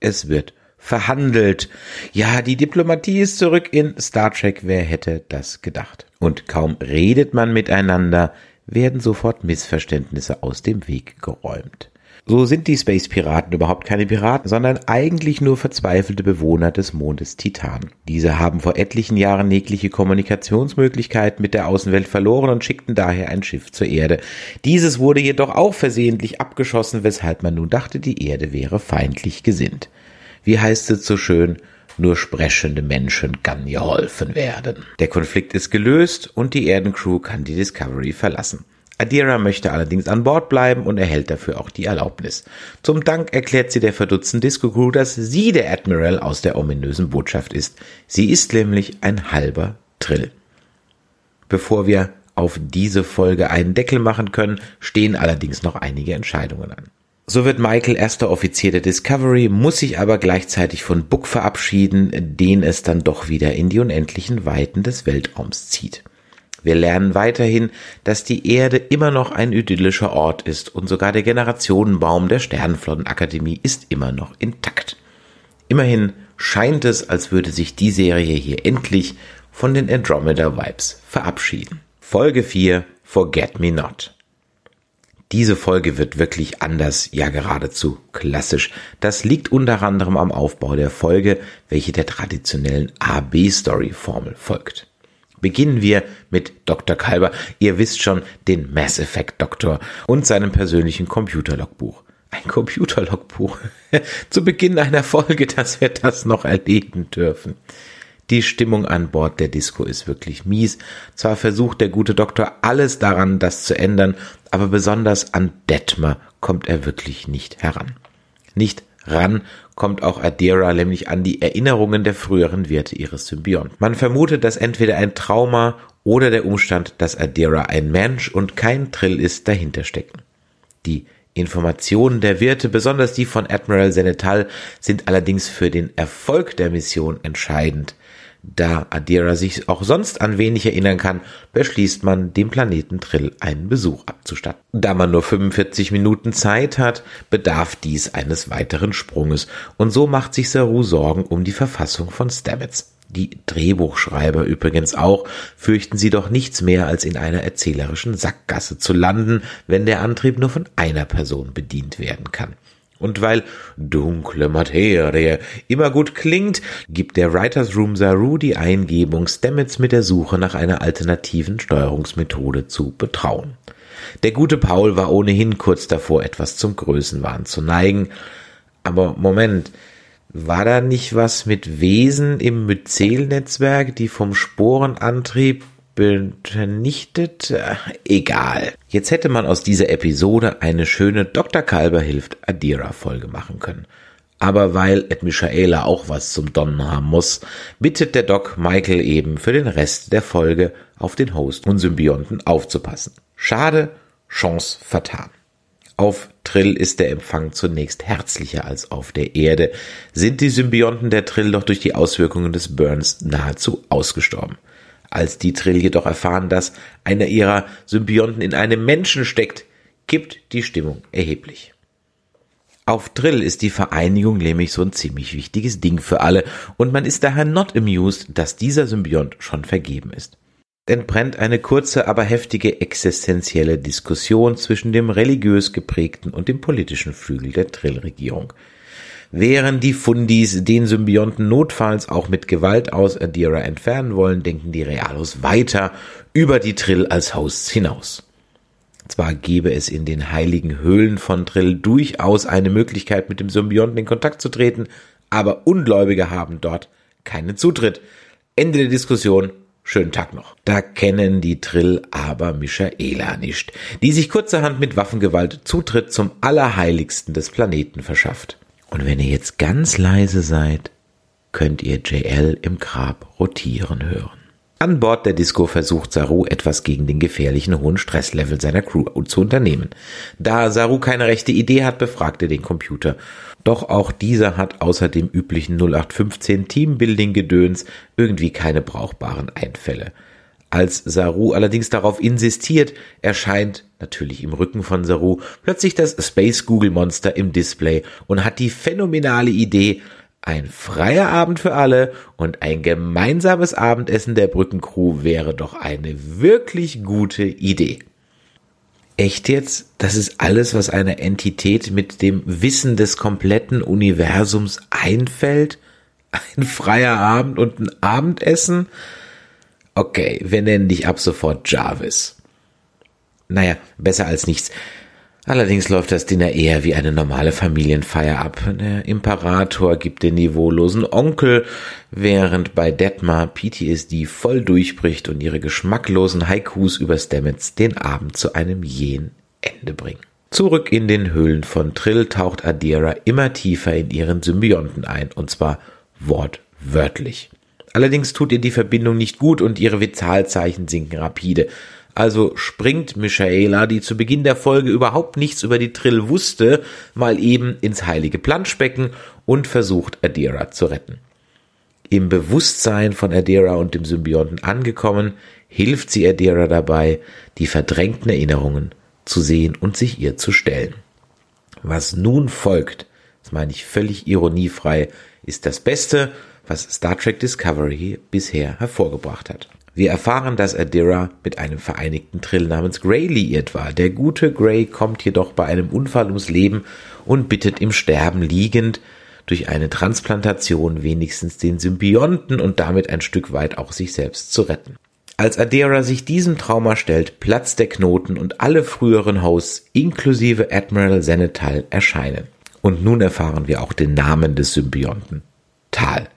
Speaker 1: Es wird verhandelt. Ja, die Diplomatie ist zurück in Star Trek. Wer hätte das gedacht? Und kaum redet man miteinander, werden sofort Missverständnisse aus dem Weg geräumt. So sind die Space Piraten überhaupt keine Piraten, sondern eigentlich nur verzweifelte Bewohner des Mondes Titan. Diese haben vor etlichen Jahren jegliche Kommunikationsmöglichkeit mit der Außenwelt verloren und schickten daher ein Schiff zur Erde. Dieses wurde jedoch auch versehentlich abgeschossen, weshalb man nun dachte, die Erde wäre feindlich gesinnt. Wie heißt es so schön? Nur sprechende Menschen kann geholfen werden. Der Konflikt ist gelöst und die Erdencrew kann die Discovery verlassen. Adira möchte allerdings an Bord bleiben und erhält dafür auch die Erlaubnis. Zum Dank erklärt sie der verdutzten Disco Crew, dass sie der Admiral aus der ominösen Botschaft ist. Sie ist nämlich ein halber Trill. Bevor wir auf diese Folge einen Deckel machen können, stehen allerdings noch einige Entscheidungen an. So wird Michael erster Offizier der Discovery, muss sich aber gleichzeitig von Book verabschieden, den es dann doch wieder in die unendlichen Weiten des Weltraums zieht. Wir lernen weiterhin, dass die Erde immer noch ein idyllischer Ort ist und sogar der Generationenbaum der Sternenflottenakademie ist immer noch intakt. Immerhin scheint es, als würde sich die Serie hier endlich von den Andromeda Vibes verabschieden. Folge 4 Forget Me Not. Diese Folge wird wirklich anders, ja geradezu klassisch. Das liegt unter anderem am Aufbau der Folge, welche der traditionellen A-B-Story-Formel folgt. Beginnen wir mit Dr. Kalber. Ihr wisst schon, den Mass Effect Doktor und seinem persönlichen Computerlogbuch. Ein Computerlogbuch. Zu Beginn einer Folge, dass wir das noch erleben dürfen. Die Stimmung an Bord der Disco ist wirklich mies. Zwar versucht der gute Doktor alles daran, das zu ändern, aber besonders an Detmer kommt er wirklich nicht heran. Nicht ran kommt auch Adira nämlich an die Erinnerungen der früheren Werte ihres Symbionten. Man vermutet, dass entweder ein Trauma oder der Umstand, dass Adira ein Mensch und kein Trill ist, dahinter stecken. Die Informationen der Wirte, besonders die von Admiral Senetal, sind allerdings für den Erfolg der Mission entscheidend. Da Adira sich auch sonst an wenig erinnern kann, beschließt man, dem Planeten Trill einen Besuch abzustatten. Da man nur 45 Minuten Zeit hat, bedarf dies eines weiteren Sprunges und so macht sich Saru Sorgen um die Verfassung von Stamets. Die Drehbuchschreiber übrigens auch, fürchten sie doch nichts mehr, als in einer erzählerischen Sackgasse zu landen, wenn der Antrieb nur von einer Person bedient werden kann. Und weil dunkle Materie immer gut klingt, gibt der Writers Room Saru die Eingebung, Stamets mit der Suche nach einer alternativen Steuerungsmethode zu betrauen. Der gute Paul war ohnehin kurz davor, etwas zum Größenwahn zu neigen. Aber Moment, war da nicht was mit Wesen im Myzel-Netzwerk, die vom Sporenantrieb vernichtet? Egal. Jetzt hätte man aus dieser Episode eine schöne Dr. Kalber hilft Adira Folge machen können. Aber weil Ed Michaela auch was zum Donnen haben muss, bittet der Doc Michael eben für den Rest der Folge auf den Host und Symbionten aufzupassen. Schade, Chance vertan. Auf Trill ist der Empfang zunächst herzlicher als auf der Erde, sind die Symbionten der Trill doch durch die Auswirkungen des Burns nahezu ausgestorben. Als die Trill jedoch erfahren, dass einer ihrer Symbionten in einem Menschen steckt, kippt die Stimmung erheblich. Auf Trill ist die Vereinigung nämlich so ein ziemlich wichtiges Ding für alle und man ist daher not amused, dass dieser Symbiont schon vergeben ist entbrennt eine kurze, aber heftige existenzielle Diskussion zwischen dem religiös geprägten und dem politischen Flügel der Trill-Regierung. Während die Fundis den Symbionten notfalls auch mit Gewalt aus Adira entfernen wollen, denken die Realos weiter über die Trill als Hosts hinaus. Zwar gebe es in den heiligen Höhlen von Trill durchaus eine Möglichkeit, mit dem Symbionten in Kontakt zu treten, aber Ungläubige haben dort keinen Zutritt. Ende der Diskussion Schönen Tag noch. Da kennen die Trill aber Michaela nicht, die sich kurzerhand mit Waffengewalt Zutritt zum Allerheiligsten des Planeten verschafft. Und wenn ihr jetzt ganz leise seid, könnt ihr JL im Grab rotieren hören. An Bord der Disco versucht Saru etwas gegen den gefährlichen hohen Stresslevel seiner Crew zu unternehmen. Da Saru keine rechte Idee hat, befragt er den Computer doch auch dieser hat außer dem üblichen 0815 Teambuilding-Gedöns irgendwie keine brauchbaren Einfälle. Als Saru allerdings darauf insistiert, erscheint, natürlich im Rücken von Saru, plötzlich das Space Google Monster im Display und hat die phänomenale Idee, ein freier Abend für alle und ein gemeinsames Abendessen der Brückencrew wäre doch eine wirklich gute Idee. Echt jetzt? Das ist alles, was einer Entität mit dem Wissen des kompletten Universums einfällt? Ein freier Abend und ein Abendessen? Okay, wir nennen dich ab sofort Jarvis. Naja, besser als nichts. Allerdings läuft das Dinner eher wie eine normale Familienfeier ab. Der Imperator gibt den niveaulosen Onkel, während bei Detmar PTSD voll durchbricht und ihre geschmacklosen Haikus über Stamets den Abend zu einem jähen Ende bringen. Zurück in den Höhlen von Trill taucht Adira immer tiefer in ihren Symbionten ein, und zwar wortwörtlich. Allerdings tut ihr die Verbindung nicht gut und ihre Vitalzeichen sinken rapide. Also springt Michaela, die zu Beginn der Folge überhaupt nichts über die Trill wusste, mal eben ins heilige Planschbecken und versucht Adira zu retten. Im Bewusstsein von Adira und dem Symbionten angekommen, hilft sie Adira dabei, die verdrängten Erinnerungen zu sehen und sich ihr zu stellen. Was nun folgt, das meine ich völlig ironiefrei, ist das Beste, was Star Trek Discovery bisher hervorgebracht hat. Wir erfahren, dass Adira mit einem vereinigten Trill namens Grey liiert war. Der gute Grey kommt jedoch bei einem Unfall ums Leben und bittet im Sterben liegend durch eine Transplantation wenigstens den Symbionten und damit ein Stück weit auch sich selbst zu retten. Als Adira sich diesem Trauma stellt, platzt der Knoten und alle früheren Hosts inklusive Admiral Senetal erscheinen. Und nun erfahren wir auch den Namen des Symbionten. Tal.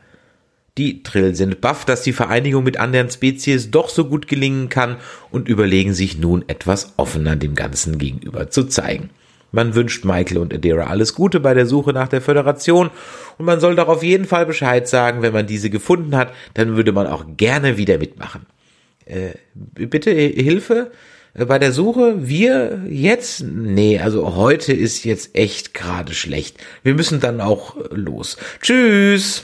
Speaker 1: Die Trill sind baff, dass die Vereinigung mit anderen Spezies doch so gut gelingen kann und überlegen sich nun etwas offener dem Ganzen gegenüber zu zeigen. Man wünscht Michael und Adira alles Gute bei der Suche nach der Föderation und man soll doch auf jeden Fall Bescheid sagen, wenn man diese gefunden hat, dann würde man auch gerne wieder mitmachen. Äh, bitte Hilfe bei der Suche? Wir jetzt? Nee, also heute ist jetzt echt gerade schlecht. Wir müssen dann auch los. Tschüss!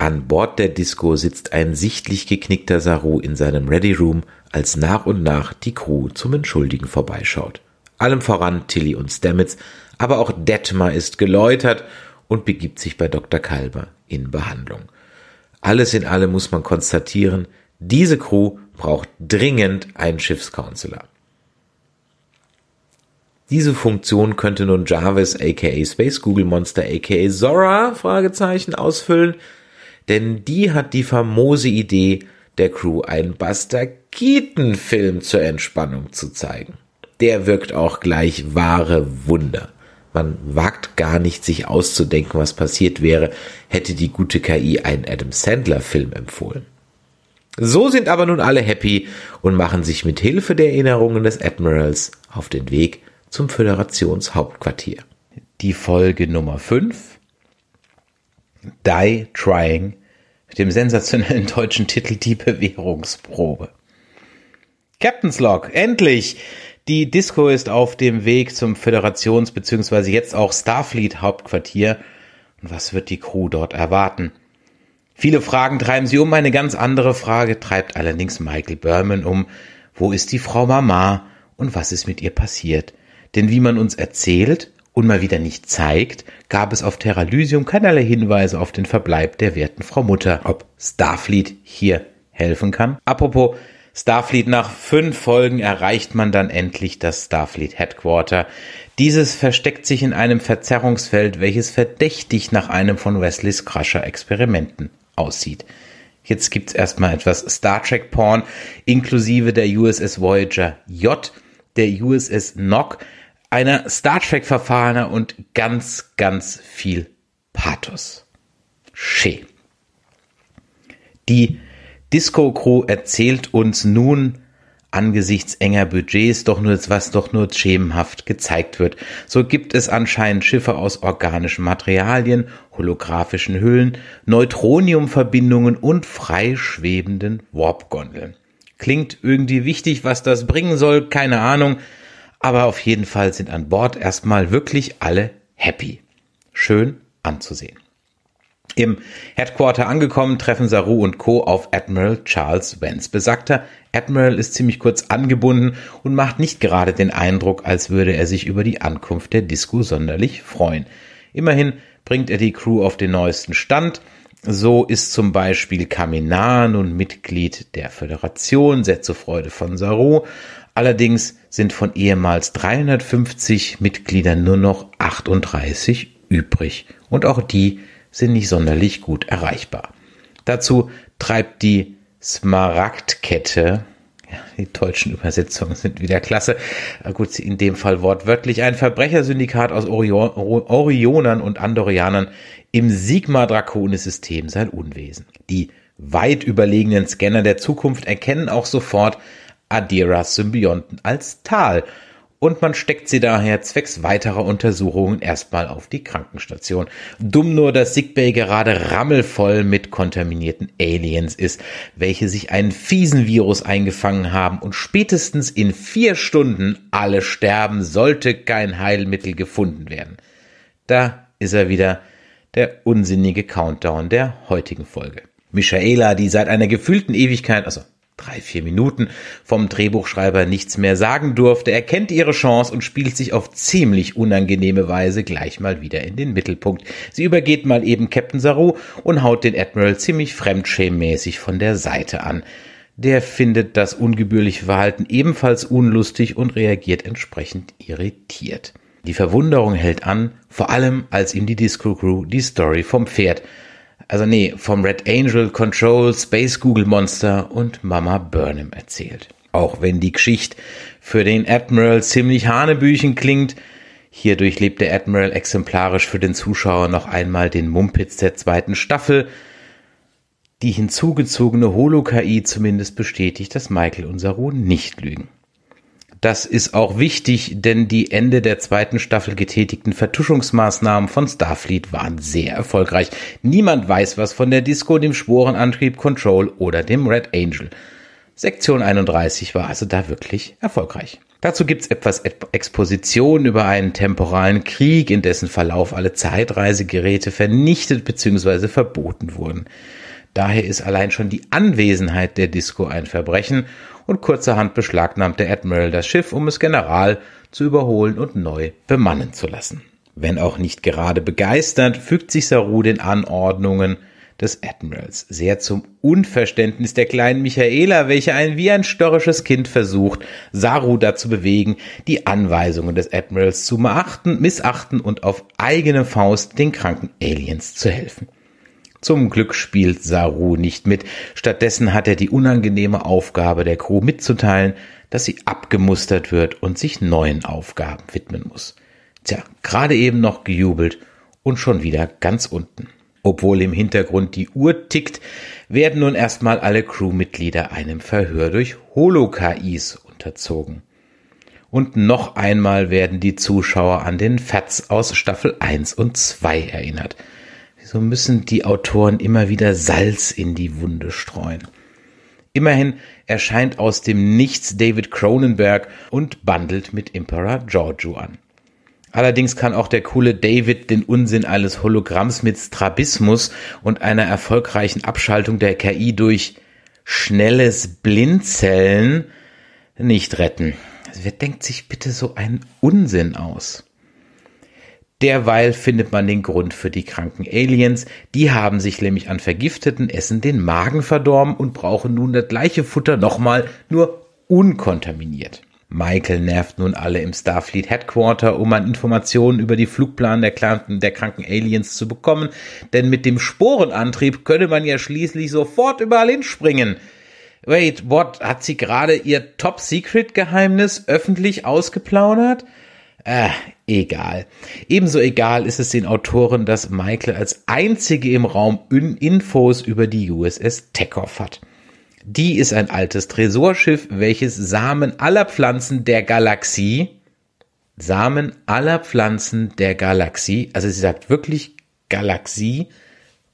Speaker 1: An Bord der Disco sitzt ein sichtlich geknickter Saru in seinem Ready Room, als nach und nach die Crew zum Entschuldigen vorbeischaut. Allem voran Tilly und Stamets, aber auch Detmar ist geläutert und begibt sich bei Dr. Kalber in Behandlung. Alles in allem muss man konstatieren, diese Crew braucht dringend einen Schiffscounselor. Diese Funktion könnte nun Jarvis aka Space Google Monster aka Zora Fragezeichen ausfüllen, denn die hat die famose Idee, der Crew einen Buster Keaton Film zur Entspannung zu zeigen. Der wirkt auch gleich wahre Wunder. Man wagt gar nicht, sich auszudenken, was passiert wäre, hätte die gute KI einen Adam Sandler Film empfohlen. So sind aber nun alle happy und machen sich mit Hilfe der Erinnerungen des Admirals auf den Weg zum Föderationshauptquartier. Die Folge Nummer 5 Die Trying mit dem sensationellen deutschen Titel Die Bewährungsprobe. Captain's Log, endlich! Die Disco ist auf dem Weg zum Föderations- bzw. jetzt auch Starfleet-Hauptquartier. Und was wird die Crew dort erwarten? Viele Fragen treiben sie um, eine ganz andere Frage treibt allerdings Michael Berman um. Wo ist die Frau Mama und was ist mit ihr passiert? Denn wie man uns erzählt, und mal wieder nicht zeigt, gab es auf Terralysium keinerlei Hinweise auf den Verbleib der werten Frau Mutter. Ob Starfleet hier helfen kann? Apropos Starfleet, nach fünf Folgen erreicht man dann endlich das Starfleet Headquarter. Dieses versteckt sich in einem Verzerrungsfeld, welches verdächtig nach einem von Wesleys Crusher Experimenten aussieht. Jetzt gibt's erstmal etwas Star Trek Porn, inklusive der USS Voyager J, der USS Nock, einer Star Trek Verfahrener und ganz, ganz viel Pathos. Schön. Die Disco Crew erzählt uns nun angesichts enger Budgets doch nur was doch nur schemenhaft gezeigt wird. So gibt es anscheinend Schiffe aus organischen Materialien, holographischen Hüllen, Neutroniumverbindungen und freischwebenden Warpgondeln. Klingt irgendwie wichtig, was das bringen soll, keine Ahnung aber auf jeden Fall sind an Bord erstmal wirklich alle happy. Schön anzusehen. Im Headquarter angekommen treffen Saru und Co. auf Admiral Charles Vance. Besagter Admiral ist ziemlich kurz angebunden und macht nicht gerade den Eindruck, als würde er sich über die Ankunft der Disco sonderlich freuen. Immerhin bringt er die Crew auf den neuesten Stand. So ist zum Beispiel Kaminar nun Mitglied der Föderation, sehr zur Freude von Saru. Allerdings sind von ehemals 350 Mitgliedern nur noch 38 übrig und auch die sind nicht sonderlich gut erreichbar. Dazu treibt die Smaragdkette, ja, die deutschen Übersetzungen sind wieder klasse, gut, in dem Fall wortwörtlich, ein Verbrechersyndikat aus Orion, Orionern und Andorianern im Sigma-Draconis-System sein Unwesen. Die weit überlegenen Scanner der Zukunft erkennen auch sofort, Adiras Symbionten als Tal und man steckt sie daher zwecks weiterer Untersuchungen erstmal auf die Krankenstation. Dumm nur, dass Sickbay gerade rammelvoll mit kontaminierten Aliens ist, welche sich einen fiesen Virus eingefangen haben und spätestens in vier Stunden alle sterben, sollte kein Heilmittel gefunden werden. Da ist er wieder, der unsinnige Countdown der heutigen Folge. Michaela, die seit einer gefühlten Ewigkeit, also drei, vier Minuten vom Drehbuchschreiber nichts mehr sagen durfte, erkennt ihre Chance und spielt sich auf ziemlich unangenehme Weise gleich mal wieder in den Mittelpunkt. Sie übergeht mal eben Captain Saru und haut den Admiral ziemlich fremdschämmäßig von der Seite an. Der findet das ungebührliche Verhalten ebenfalls unlustig und reagiert entsprechend irritiert. Die Verwunderung hält an, vor allem als ihm die Disco Crew die Story vom Pferd also nee, vom Red Angel, Control, Space Google Monster und Mama Burnham erzählt. Auch wenn die Geschichte für den Admiral ziemlich hanebüchen klingt, hier durchlebt der Admiral exemplarisch für den Zuschauer noch einmal den Mumpitz der zweiten Staffel. Die hinzugezogene Holo-KI zumindest bestätigt, dass Michael und Saru nicht lügen. Das ist auch wichtig, denn die Ende der zweiten Staffel getätigten Vertuschungsmaßnahmen von Starfleet waren sehr erfolgreich. Niemand weiß was von der Disco, dem Sporenantrieb Control oder dem Red Angel. Sektion 31 war also da wirklich erfolgreich. Dazu gibt's etwas Exposition über einen temporalen Krieg, in dessen Verlauf alle Zeitreisegeräte vernichtet bzw. verboten wurden. Daher ist allein schon die Anwesenheit der Disco ein Verbrechen und kurzerhand beschlagnahmt der Admiral das Schiff, um es General zu überholen und neu bemannen zu lassen. Wenn auch nicht gerade begeistert, fügt sich Saru den Anordnungen des Admirals. Sehr zum Unverständnis der kleinen Michaela, welche ein wie ein störrisches Kind versucht, Saru dazu bewegen, die Anweisungen des Admirals zu beachten, missachten und auf eigene Faust den kranken Aliens zu helfen. Zum Glück spielt Saru nicht mit. Stattdessen hat er die unangenehme Aufgabe der Crew mitzuteilen, dass sie abgemustert wird und sich neuen Aufgaben widmen muss. Tja, gerade eben noch gejubelt und schon wieder ganz unten. Obwohl im Hintergrund die Uhr tickt, werden nun erstmal alle Crewmitglieder einem Verhör durch Holo-KIs unterzogen. Und noch einmal werden die Zuschauer an den Fats aus Staffel 1 und 2 erinnert – so müssen die Autoren immer wieder Salz in die Wunde streuen. Immerhin erscheint aus dem Nichts David Cronenberg und bandelt mit Emperor Giorgio an. Allerdings kann auch der coole David den Unsinn eines Hologramms mit Strabismus und einer erfolgreichen Abschaltung der KI durch schnelles Blinzeln nicht retten. Wer denkt sich bitte so einen Unsinn aus? Derweil findet man den Grund für die kranken Aliens. Die haben sich nämlich an vergifteten Essen den Magen verdorben und brauchen nun das gleiche Futter nochmal, nur unkontaminiert. Michael nervt nun alle im Starfleet Headquarter, um an Informationen über die Flugplan der, kranken, der kranken Aliens zu bekommen, denn mit dem Sporenantrieb könne man ja schließlich sofort überall hinspringen. Wait, what? Hat sie gerade ihr Top-Secret-Geheimnis öffentlich ausgeplaudert? Äh, egal. Ebenso egal ist es den Autoren, dass Michael als einzige im Raum Infos über die USS Tekoff hat. Die ist ein altes Tresorschiff, welches Samen aller Pflanzen der Galaxie, Samen aller Pflanzen der Galaxie, also sie sagt wirklich Galaxie,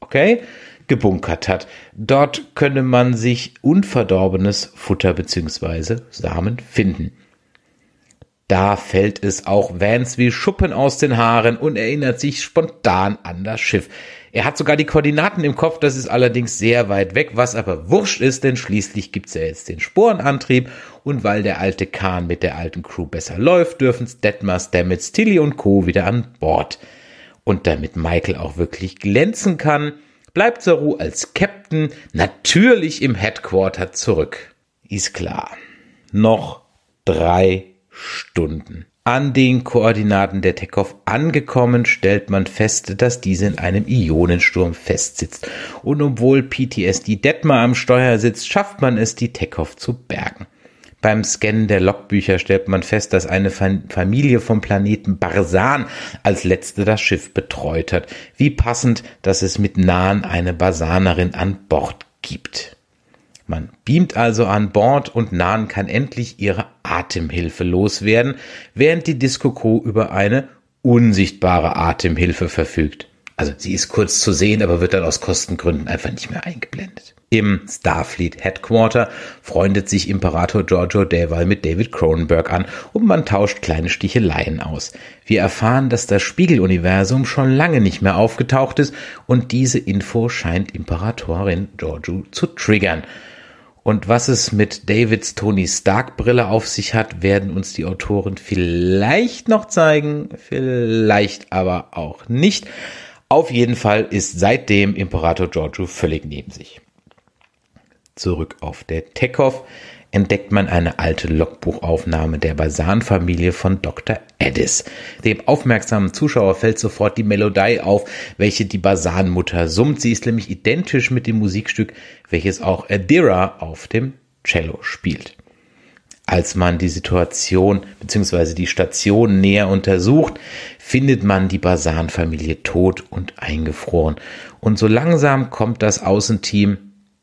Speaker 1: okay, gebunkert hat. Dort könne man sich unverdorbenes Futter bzw. Samen finden. Da fällt es auch Vance wie Schuppen aus den Haaren und erinnert sich spontan an das Schiff. Er hat sogar die Koordinaten im Kopf, das ist allerdings sehr weit weg, was aber wurscht ist, denn schließlich gibt's ja jetzt den Sporenantrieb und weil der alte Kahn mit der alten Crew besser läuft, dürfen's Detmar, Stamets, Tilly und Co. wieder an Bord. Und damit Michael auch wirklich glänzen kann, bleibt Saru als Captain natürlich im Headquarter zurück. Ist klar. Noch drei Stunden. An den Koordinaten der Tekov angekommen, stellt man fest, dass diese in einem Ionensturm festsitzt. Und obwohl PTSD Detmar am Steuer sitzt, schafft man es, die Tekov zu bergen. Beim Scannen der Logbücher stellt man fest, dass eine Familie vom Planeten Barsan als letzte das Schiff betreut hat. Wie passend, dass es mit Nahen eine Barsanerin an Bord gibt. Man beamt also an Bord und Nan kann endlich ihre Atemhilfe loswerden, während die Disco Crew über eine unsichtbare Atemhilfe verfügt. Also sie ist kurz zu sehen, aber wird dann aus Kostengründen einfach nicht mehr eingeblendet. Im Starfleet Headquarter freundet sich Imperator Giorgio derweil mit David Cronenberg an und man tauscht kleine Sticheleien aus. Wir erfahren, dass das Spiegeluniversum schon lange nicht mehr aufgetaucht ist und diese Info scheint Imperatorin Giorgio zu triggern. Und was es mit Davids Tony Stark Brille auf sich hat, werden uns die Autoren vielleicht noch zeigen, vielleicht aber auch nicht. Auf jeden Fall ist seitdem Imperator Giorgio völlig neben sich. Zurück auf der Tekov entdeckt man eine alte Logbuchaufnahme der Basan-Familie von Dr. Addis. Dem aufmerksamen Zuschauer fällt sofort die Melodie auf, welche die Basan-Mutter summt. Sie ist nämlich identisch mit dem Musikstück, welches auch Adira auf dem Cello spielt. Als man die Situation bzw. die Station näher untersucht, findet man die Basan-Familie tot und eingefroren. Und so langsam kommt das Außenteam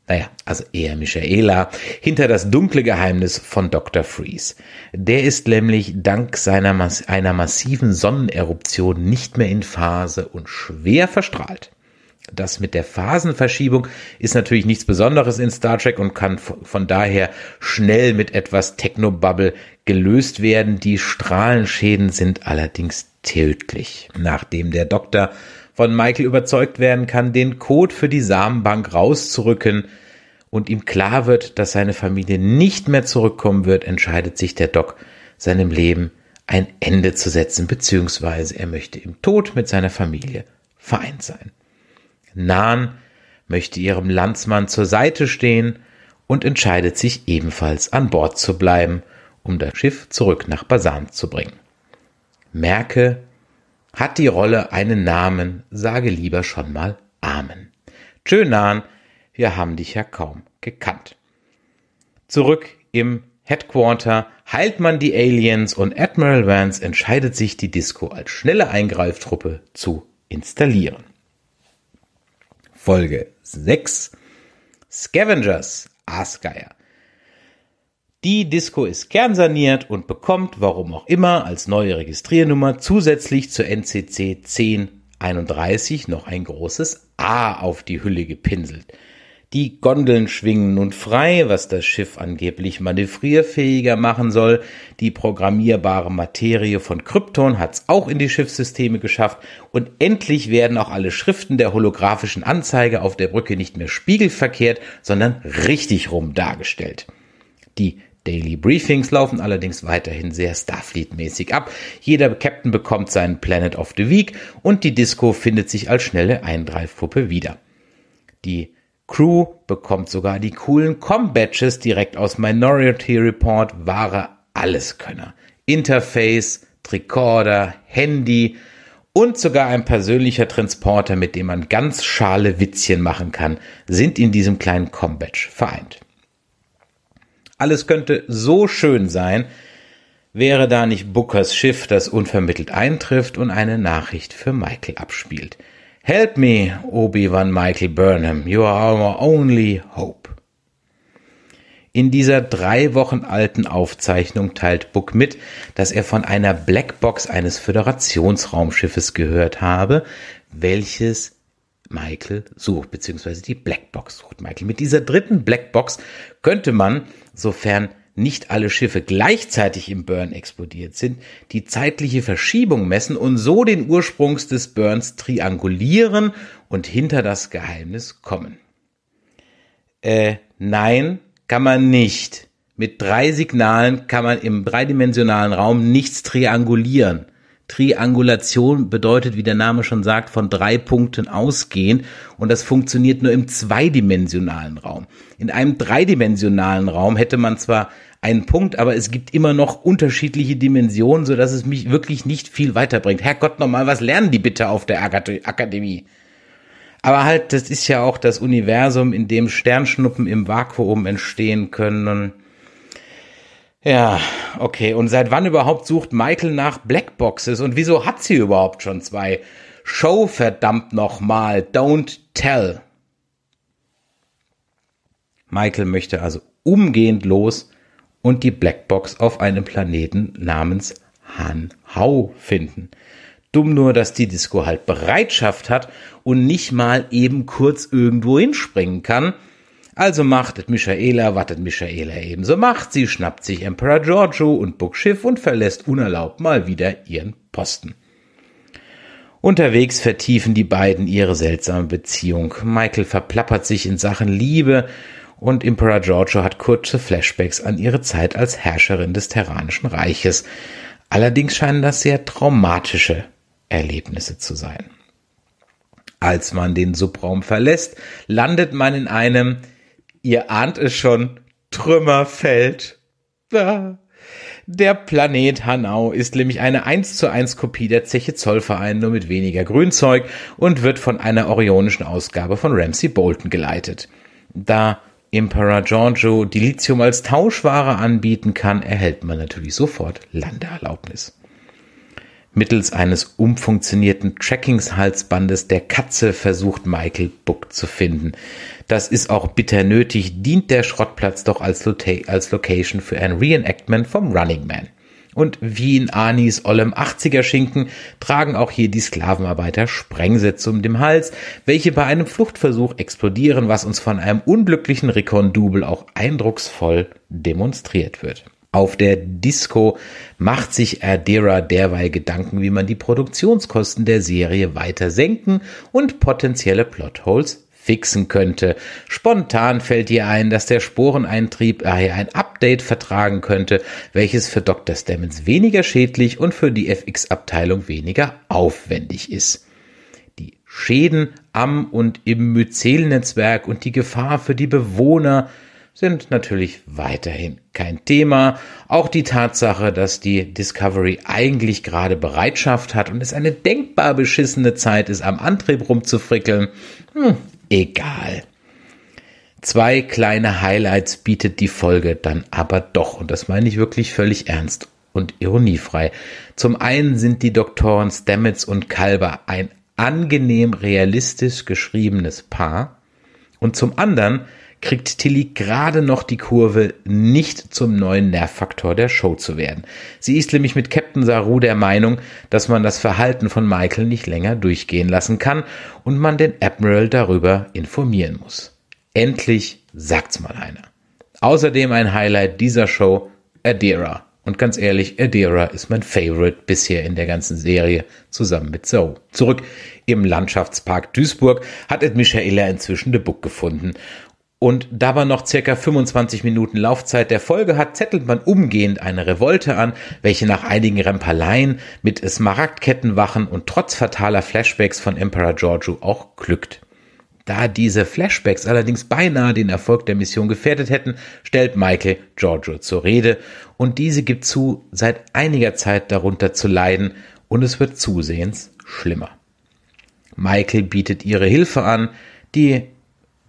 Speaker 1: naja, also eher Michaela, hinter das dunkle Geheimnis von Dr. Freeze. Der ist nämlich dank seiner einer massiven Sonneneruption nicht mehr in Phase und schwer verstrahlt. Das mit der Phasenverschiebung ist natürlich nichts Besonderes in Star Trek und kann von daher schnell mit etwas Technobubble gelöst werden. Die Strahlenschäden sind allerdings tödlich. Nachdem der Doktor von Michael überzeugt werden kann, den Code für die Samenbank rauszurücken und ihm klar wird, dass seine Familie nicht mehr zurückkommen wird, entscheidet sich der Doc, seinem Leben ein Ende zu setzen, beziehungsweise er möchte im Tod mit seiner Familie vereint sein. Nan möchte ihrem Landsmann zur Seite stehen und entscheidet sich ebenfalls an Bord zu bleiben, um das Schiff zurück nach Basan zu bringen. Merke, hat die Rolle einen Namen, sage lieber schon mal Amen. Schönan, wir haben dich ja kaum gekannt. Zurück im Headquarter heilt man die Aliens und Admiral Vance entscheidet sich, die Disco als schnelle Eingreiftruppe zu installieren. Folge 6 Scavengers Aasgeier die Disco ist kernsaniert und bekommt, warum auch immer, als neue Registriernummer zusätzlich zur NCC 1031 noch ein großes A auf die Hülle gepinselt. Die Gondeln schwingen nun frei, was das Schiff angeblich manövrierfähiger machen soll. Die programmierbare Materie von Krypton hat's auch in die Schiffssysteme geschafft und endlich werden auch alle Schriften der holographischen Anzeige auf der Brücke nicht mehr spiegelverkehrt, sondern richtig rum dargestellt. Die Daily Briefings laufen allerdings weiterhin sehr Starfleet-mäßig ab. Jeder Captain bekommt seinen Planet of the Week und die Disco findet sich als schnelle Eindreifpuppe wieder. Die Crew bekommt sogar die coolen Com-Badges direkt aus Minority Report, wahre Alleskönner. Interface, Tricorder, Handy und sogar ein persönlicher Transporter, mit dem man ganz schale Witzchen machen kann, sind in diesem kleinen Com-Badge vereint. Alles könnte so schön sein, wäre da nicht Bookers Schiff, das unvermittelt eintrifft und eine Nachricht für Michael abspielt. Help me, Obi-Wan Michael Burnham, you are our only hope. In dieser drei Wochen alten Aufzeichnung teilt Book mit, dass er von einer Blackbox eines Föderationsraumschiffes gehört habe, welches Michael sucht, beziehungsweise die Blackbox sucht Michael. Mit dieser dritten Blackbox könnte man, sofern nicht alle Schiffe gleichzeitig im Burn explodiert sind, die zeitliche Verschiebung messen und so den Ursprungs des Burns triangulieren und hinter das Geheimnis kommen. Äh, nein, kann man nicht. Mit drei Signalen kann man im dreidimensionalen Raum nichts triangulieren. Triangulation bedeutet, wie der Name schon sagt, von drei Punkten ausgehen und das funktioniert nur im zweidimensionalen Raum. In einem dreidimensionalen Raum hätte man zwar einen Punkt, aber es gibt immer noch unterschiedliche Dimensionen, so dass es mich wirklich nicht viel weiterbringt. Herrgott nochmal, was lernen die bitte auf der Akademie? Aber halt, das ist ja auch das Universum, in dem Sternschnuppen im Vakuum entstehen können. Ja, okay. Und seit wann überhaupt sucht Michael nach Blackboxes und wieso hat sie überhaupt schon zwei? Show verdammt nochmal, don't tell. Michael möchte also umgehend los und die Blackbox auf einem Planeten namens Han Hau finden. Dumm nur, dass die Disco halt Bereitschaft hat und nicht mal eben kurz irgendwo hinspringen kann, also machtet Michaela, wartet Michaela ebenso macht. Sie schnappt sich Emperor Giorgio und Book Schiff und verlässt unerlaubt mal wieder ihren Posten. Unterwegs vertiefen die beiden ihre seltsame Beziehung. Michael verplappert sich in Sachen Liebe und Emperor Giorgio hat kurze Flashbacks an ihre Zeit als Herrscherin des Terranischen Reiches. Allerdings scheinen das sehr traumatische Erlebnisse zu sein. Als man den Subraum verlässt, landet man in einem, ihr ahnt es schon, Trümmerfeld. Der Planet Hanau ist nämlich eine 1 zu 1 Kopie der Zeche Zollverein, nur mit weniger Grünzeug und wird von einer orionischen Ausgabe von Ramsey Bolton geleitet. Da Emperor Giorgio Dilithium als Tauschware anbieten kann, erhält man natürlich sofort Landeerlaubnis. Mittels eines umfunktionierten Trackingshalsbandes der Katze versucht Michael Book zu finden. Das ist auch bitter nötig, dient der Schrottplatz doch als, als Location für ein Reenactment vom Running Man. Und wie in Anis ollem 80er Schinken tragen auch hier die Sklavenarbeiter Sprengsätze um den Hals, welche bei einem Fluchtversuch explodieren, was uns von einem unglücklichen Recon-Double auch eindrucksvoll demonstriert wird. Auf der Disco macht sich Erdera derweil Gedanken, wie man die Produktionskosten der Serie weiter senken und potenzielle Plotholes fixen könnte. Spontan fällt ihr ein, dass der Sporeneintrieb daher ein Update vertragen könnte, welches für Dr. Stamens weniger schädlich und für die FX-Abteilung weniger aufwendig ist. Die Schäden am und im Myzelnetzwerk und die Gefahr für die Bewohner sind natürlich weiterhin kein Thema. Auch die Tatsache, dass die Discovery eigentlich gerade Bereitschaft hat und es eine denkbar beschissene Zeit ist, am Antrieb rumzufrickeln, hm, egal. Zwei kleine Highlights bietet die Folge dann aber doch, und das meine ich wirklich völlig ernst und ironiefrei. Zum einen sind die Doktoren Stamets und Kalber ein angenehm realistisch geschriebenes Paar, und zum anderen kriegt Tilly gerade noch die Kurve, nicht zum neuen Nervfaktor der Show zu werden. Sie ist nämlich mit Captain Saru der Meinung, dass man das Verhalten von Michael nicht länger durchgehen lassen kann und man den Admiral darüber informieren muss. Endlich sagt's mal einer. Außerdem ein Highlight dieser Show, Adira. Und ganz ehrlich, Adira ist mein Favorite bisher in der ganzen Serie, zusammen mit Zoe. Zurück im Landschaftspark Duisburg hat Ed Michaela inzwischen The Book gefunden und da man noch circa 25 Minuten Laufzeit der Folge hat, zettelt man umgehend eine Revolte an, welche nach einigen Rempaleien mit Smaragdkettenwachen und trotz fataler Flashbacks von Emperor Giorgio auch glückt. Da diese Flashbacks allerdings beinahe den Erfolg der Mission gefährdet hätten, stellt Michael Giorgio zur Rede und diese gibt zu, seit einiger Zeit darunter zu leiden und es wird zusehends schlimmer. Michael bietet ihre Hilfe an, die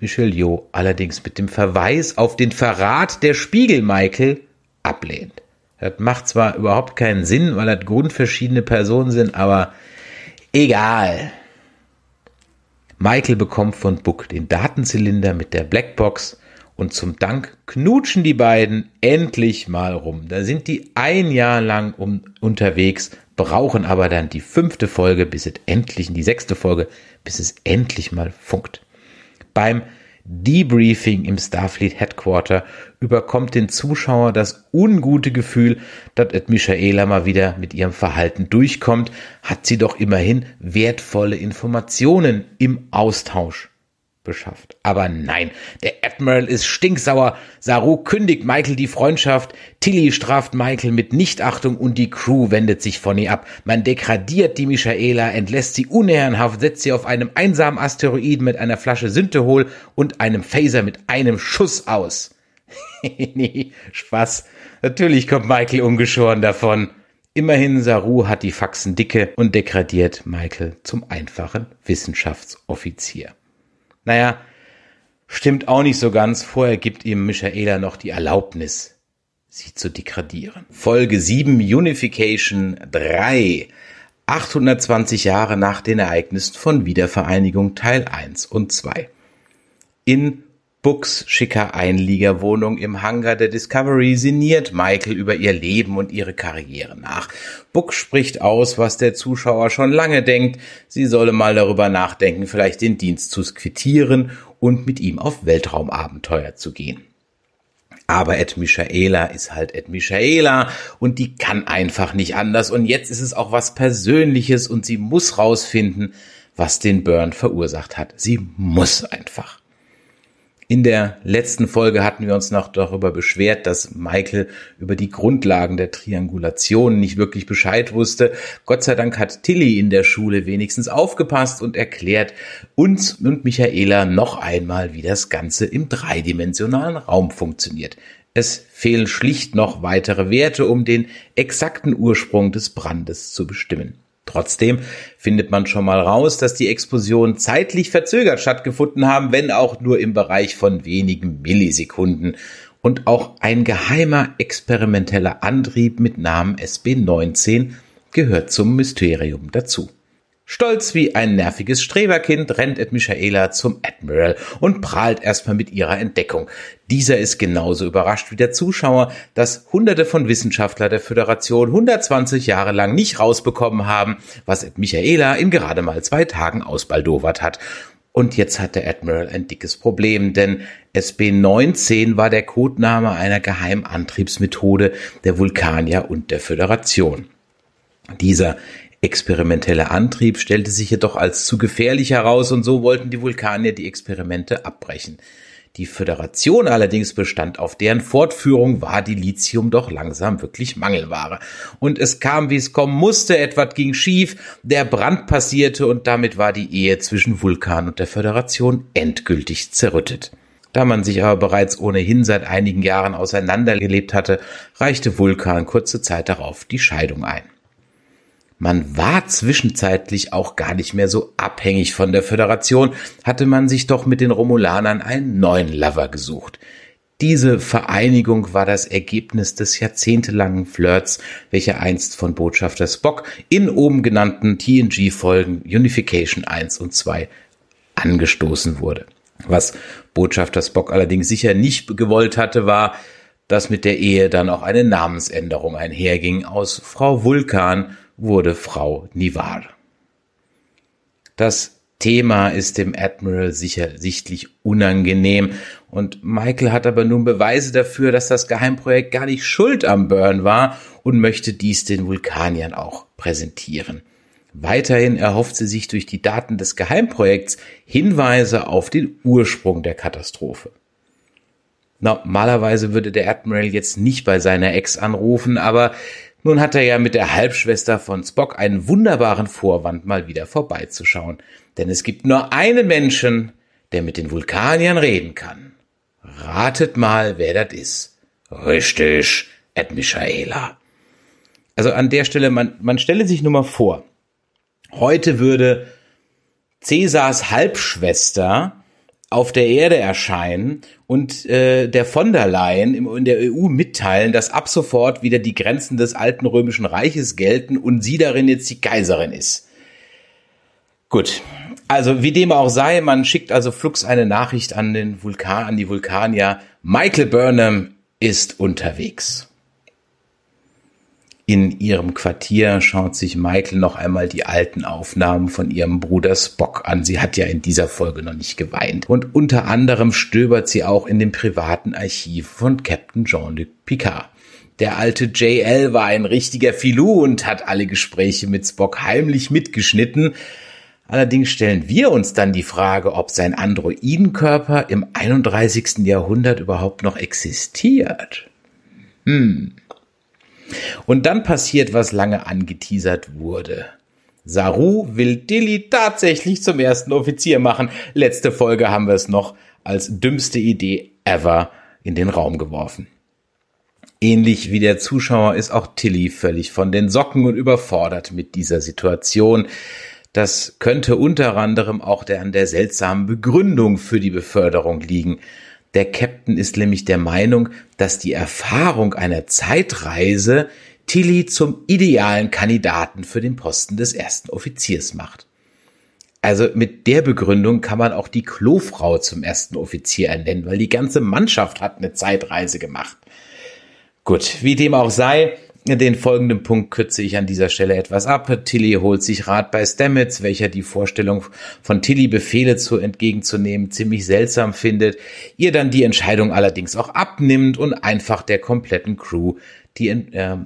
Speaker 1: Michelieu allerdings mit dem Verweis auf den Verrat der Spiegel Michael ablehnt. Das macht zwar überhaupt keinen Sinn, weil das grundverschiedene Personen sind, aber egal. Michael bekommt von Buck den Datenzylinder mit der Blackbox und zum Dank knutschen die beiden endlich mal rum. Da sind die ein Jahr lang um, unterwegs, brauchen aber dann die fünfte Folge, bis es endlich, die sechste Folge, bis es endlich mal funkt. Beim Debriefing im Starfleet Headquarter überkommt den Zuschauer das ungute Gefühl, dass et Michaela mal wieder mit ihrem Verhalten durchkommt, hat sie doch immerhin wertvolle Informationen im Austausch beschafft. Aber nein, der Admiral ist stinksauer, Saru kündigt Michael die Freundschaft, Tilly straft Michael mit Nichtachtung und die Crew wendet sich von ihr ab. Man degradiert die Michaela, entlässt sie unehrenhaft, setzt sie auf einem einsamen Asteroiden mit einer Flasche Synthehol und einem Phaser mit einem Schuss aus. nee, Spaß. Natürlich kommt Michael ungeschoren davon. Immerhin Saru hat die Faxen dicke und degradiert Michael zum einfachen Wissenschaftsoffizier. Naja, stimmt auch nicht so ganz. Vorher gibt ihm Michaela noch die Erlaubnis, sie zu degradieren. Folge 7 Unification 3. 820 Jahre nach den Ereignissen von Wiedervereinigung Teil 1 und 2. In Books schicker Einliegerwohnung im Hangar der Discovery sinniert Michael über ihr Leben und ihre Karriere nach. Book spricht aus, was der Zuschauer schon lange denkt. Sie solle mal darüber nachdenken, vielleicht den Dienst zu quittieren und mit ihm auf Weltraumabenteuer zu gehen. Aber Ed Michaela ist halt Ed Michaela und die kann einfach nicht anders. Und jetzt ist es auch was Persönliches und sie muss rausfinden, was den Burn verursacht hat. Sie muss einfach. In der letzten Folge hatten wir uns noch darüber beschwert, dass Michael über die Grundlagen der Triangulation nicht wirklich Bescheid wusste. Gott sei Dank hat Tilly in der Schule wenigstens aufgepasst und erklärt uns und Michaela noch einmal, wie das Ganze im dreidimensionalen Raum funktioniert. Es fehlen schlicht noch weitere Werte, um den exakten Ursprung des Brandes zu bestimmen. Trotzdem findet man schon mal raus, dass die Explosionen zeitlich verzögert stattgefunden haben, wenn auch nur im Bereich von wenigen Millisekunden. Und auch ein geheimer experimenteller Antrieb mit Namen SB19 gehört zum Mysterium dazu. Stolz wie ein nerviges Streberkind rennt Ed Michaela zum Admiral und prahlt erstmal mit ihrer Entdeckung. Dieser ist genauso überrascht wie der Zuschauer, dass hunderte von Wissenschaftler der Föderation 120 Jahre lang nicht rausbekommen haben, was Ed Michaela in gerade mal zwei Tagen ausbaldowert hat. Und jetzt hat der Admiral ein dickes Problem, denn SB-19 war der Codename einer Geheimantriebsmethode der Vulkanier und der Föderation. Dieser experimentelle Antrieb stellte sich jedoch als zu gefährlich heraus und so wollten die Vulkanier die Experimente abbrechen. Die Föderation allerdings bestand auf deren Fortführung, war die Lithium doch langsam wirklich Mangelware. Und es kam, wie es kommen musste, etwas ging schief, der Brand passierte und damit war die Ehe zwischen Vulkan und der Föderation endgültig zerrüttet. Da man sich aber bereits ohnehin seit einigen Jahren auseinandergelebt hatte, reichte Vulkan kurze Zeit darauf die Scheidung ein. Man war zwischenzeitlich auch gar nicht mehr so abhängig von der Föderation, hatte man sich doch mit den Romulanern einen neuen Lover gesucht. Diese Vereinigung war das Ergebnis des jahrzehntelangen Flirts, welcher einst von Botschafter Spock in oben genannten TNG-Folgen Unification 1 und 2 angestoßen wurde. Was Botschafter Spock allerdings sicher nicht gewollt hatte, war, dass mit der Ehe dann auch eine Namensänderung einherging aus Frau Vulkan wurde Frau Nivar. Das Thema ist dem Admiral sicher sichtlich unangenehm und Michael hat aber nun Beweise dafür, dass das Geheimprojekt gar nicht schuld am Burn war und möchte dies den Vulkaniern auch präsentieren. Weiterhin erhofft sie sich durch die Daten des Geheimprojekts Hinweise auf den Ursprung der Katastrophe. Normalerweise würde der Admiral jetzt nicht bei seiner Ex anrufen, aber nun hat er ja mit der Halbschwester von Spock einen wunderbaren Vorwand, mal wieder vorbeizuschauen. Denn es gibt nur einen Menschen, der mit den Vulkaniern reden kann. Ratet mal, wer das ist. Richtig, Ed Michaela. Also an der Stelle, man, man stelle sich nur mal vor, heute würde Cäsars Halbschwester auf der Erde erscheinen und äh, der von der Leyen im, in der EU mitteilen, dass ab sofort wieder die Grenzen des alten römischen Reiches gelten und sie darin jetzt die Kaiserin ist. Gut. Also wie dem auch sei, man schickt also flux eine Nachricht an den Vulkan, an die Vulkanier. Michael Burnham ist unterwegs. In ihrem Quartier schaut sich Michael noch einmal die alten Aufnahmen von ihrem Bruder Spock an. Sie hat ja in dieser Folge noch nicht geweint. Und unter anderem stöbert sie auch in dem privaten Archiv von Captain Jean-Luc Picard. Der alte JL war ein richtiger Filou und hat alle Gespräche mit Spock heimlich mitgeschnitten. Allerdings stellen wir uns dann die Frage, ob sein Androidenkörper im 31. Jahrhundert überhaupt noch existiert. Hm. Und dann passiert, was lange angeteasert wurde. Saru will Dilly tatsächlich zum ersten Offizier machen. Letzte Folge haben wir es noch als dümmste Idee ever in den Raum geworfen. Ähnlich wie der Zuschauer ist auch Tilly völlig von den Socken und überfordert mit dieser Situation. Das könnte unter anderem auch der an der seltsamen Begründung für die Beförderung liegen. Der Captain ist nämlich der Meinung, dass die Erfahrung einer Zeitreise Tilly zum idealen Kandidaten für den Posten des ersten Offiziers macht. Also mit der Begründung kann man auch die Klofrau zum ersten Offizier ernennen, weil die ganze Mannschaft hat eine Zeitreise gemacht. Gut, wie dem auch sei, den folgenden Punkt kürze ich an dieser Stelle etwas ab. Tilly holt sich Rat bei Stamets, welcher die Vorstellung von Tilly Befehle zu entgegenzunehmen ziemlich seltsam findet, ihr dann die Entscheidung allerdings auch abnimmt und einfach der kompletten Crew die, äh,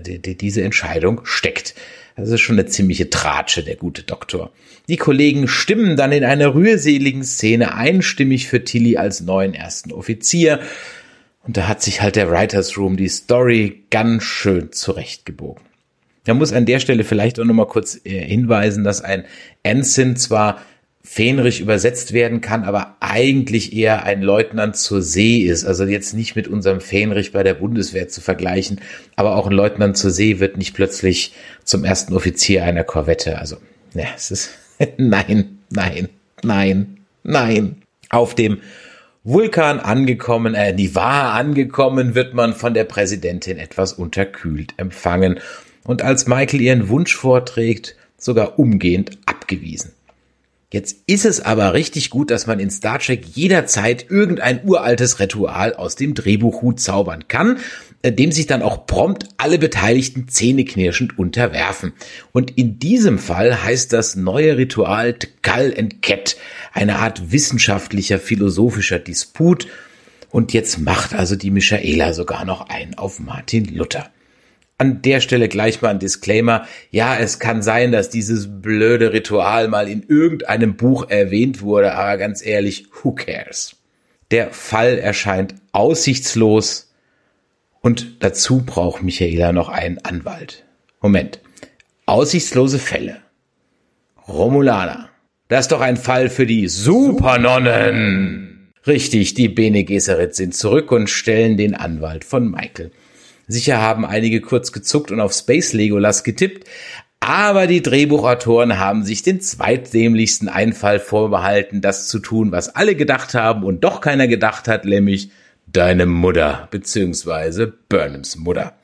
Speaker 1: die, die diese Entscheidung steckt. Das ist schon eine ziemliche Tratsche, der gute Doktor. Die Kollegen stimmen dann in einer rührseligen Szene einstimmig für Tilly als neuen ersten Offizier. Und da hat sich halt der Writers Room die Story ganz schön zurechtgebogen. Da muss an der Stelle vielleicht auch nochmal kurz äh, hinweisen, dass ein Ensign zwar Fähnrich übersetzt werden kann, aber eigentlich eher ein Leutnant zur See ist. Also jetzt nicht mit unserem Fähnrich bei der Bundeswehr zu vergleichen, aber auch ein Leutnant zur See wird nicht plötzlich zum ersten Offizier einer Korvette. Also, ja, es ist nein, nein, nein, nein. Auf dem Vulkan angekommen, äh, Nivar angekommen, wird man von der Präsidentin etwas unterkühlt empfangen und als Michael ihren Wunsch vorträgt, sogar umgehend abgewiesen. Jetzt ist es aber richtig gut, dass man in Star Trek jederzeit irgendein uraltes Ritual aus dem Drehbuchhut zaubern kann, äh, dem sich dann auch prompt alle Beteiligten zähneknirschend unterwerfen. Und in diesem Fall heißt das neue Ritual Tkal and Ket, eine Art wissenschaftlicher, philosophischer Disput. Und jetzt macht also die Michaela sogar noch einen auf Martin Luther an der Stelle gleich mal ein Disclaimer. Ja, es kann sein, dass dieses blöde Ritual mal in irgendeinem Buch erwähnt wurde, aber ganz ehrlich, who cares? Der Fall erscheint aussichtslos und dazu braucht Michaela noch einen Anwalt. Moment. Aussichtslose Fälle. Romulaner. Das ist doch ein Fall für die Supernonnen. Richtig, die Bene Gesserit sind zurück und stellen den Anwalt von Michael. Sicher haben einige kurz gezuckt und auf Space Legolas getippt, aber die Drehbuchautoren haben sich den zweitdämlichsten Einfall vorbehalten, das zu tun, was alle gedacht haben und doch keiner gedacht hat, nämlich deine Mutter bzw. Burnhams Mutter.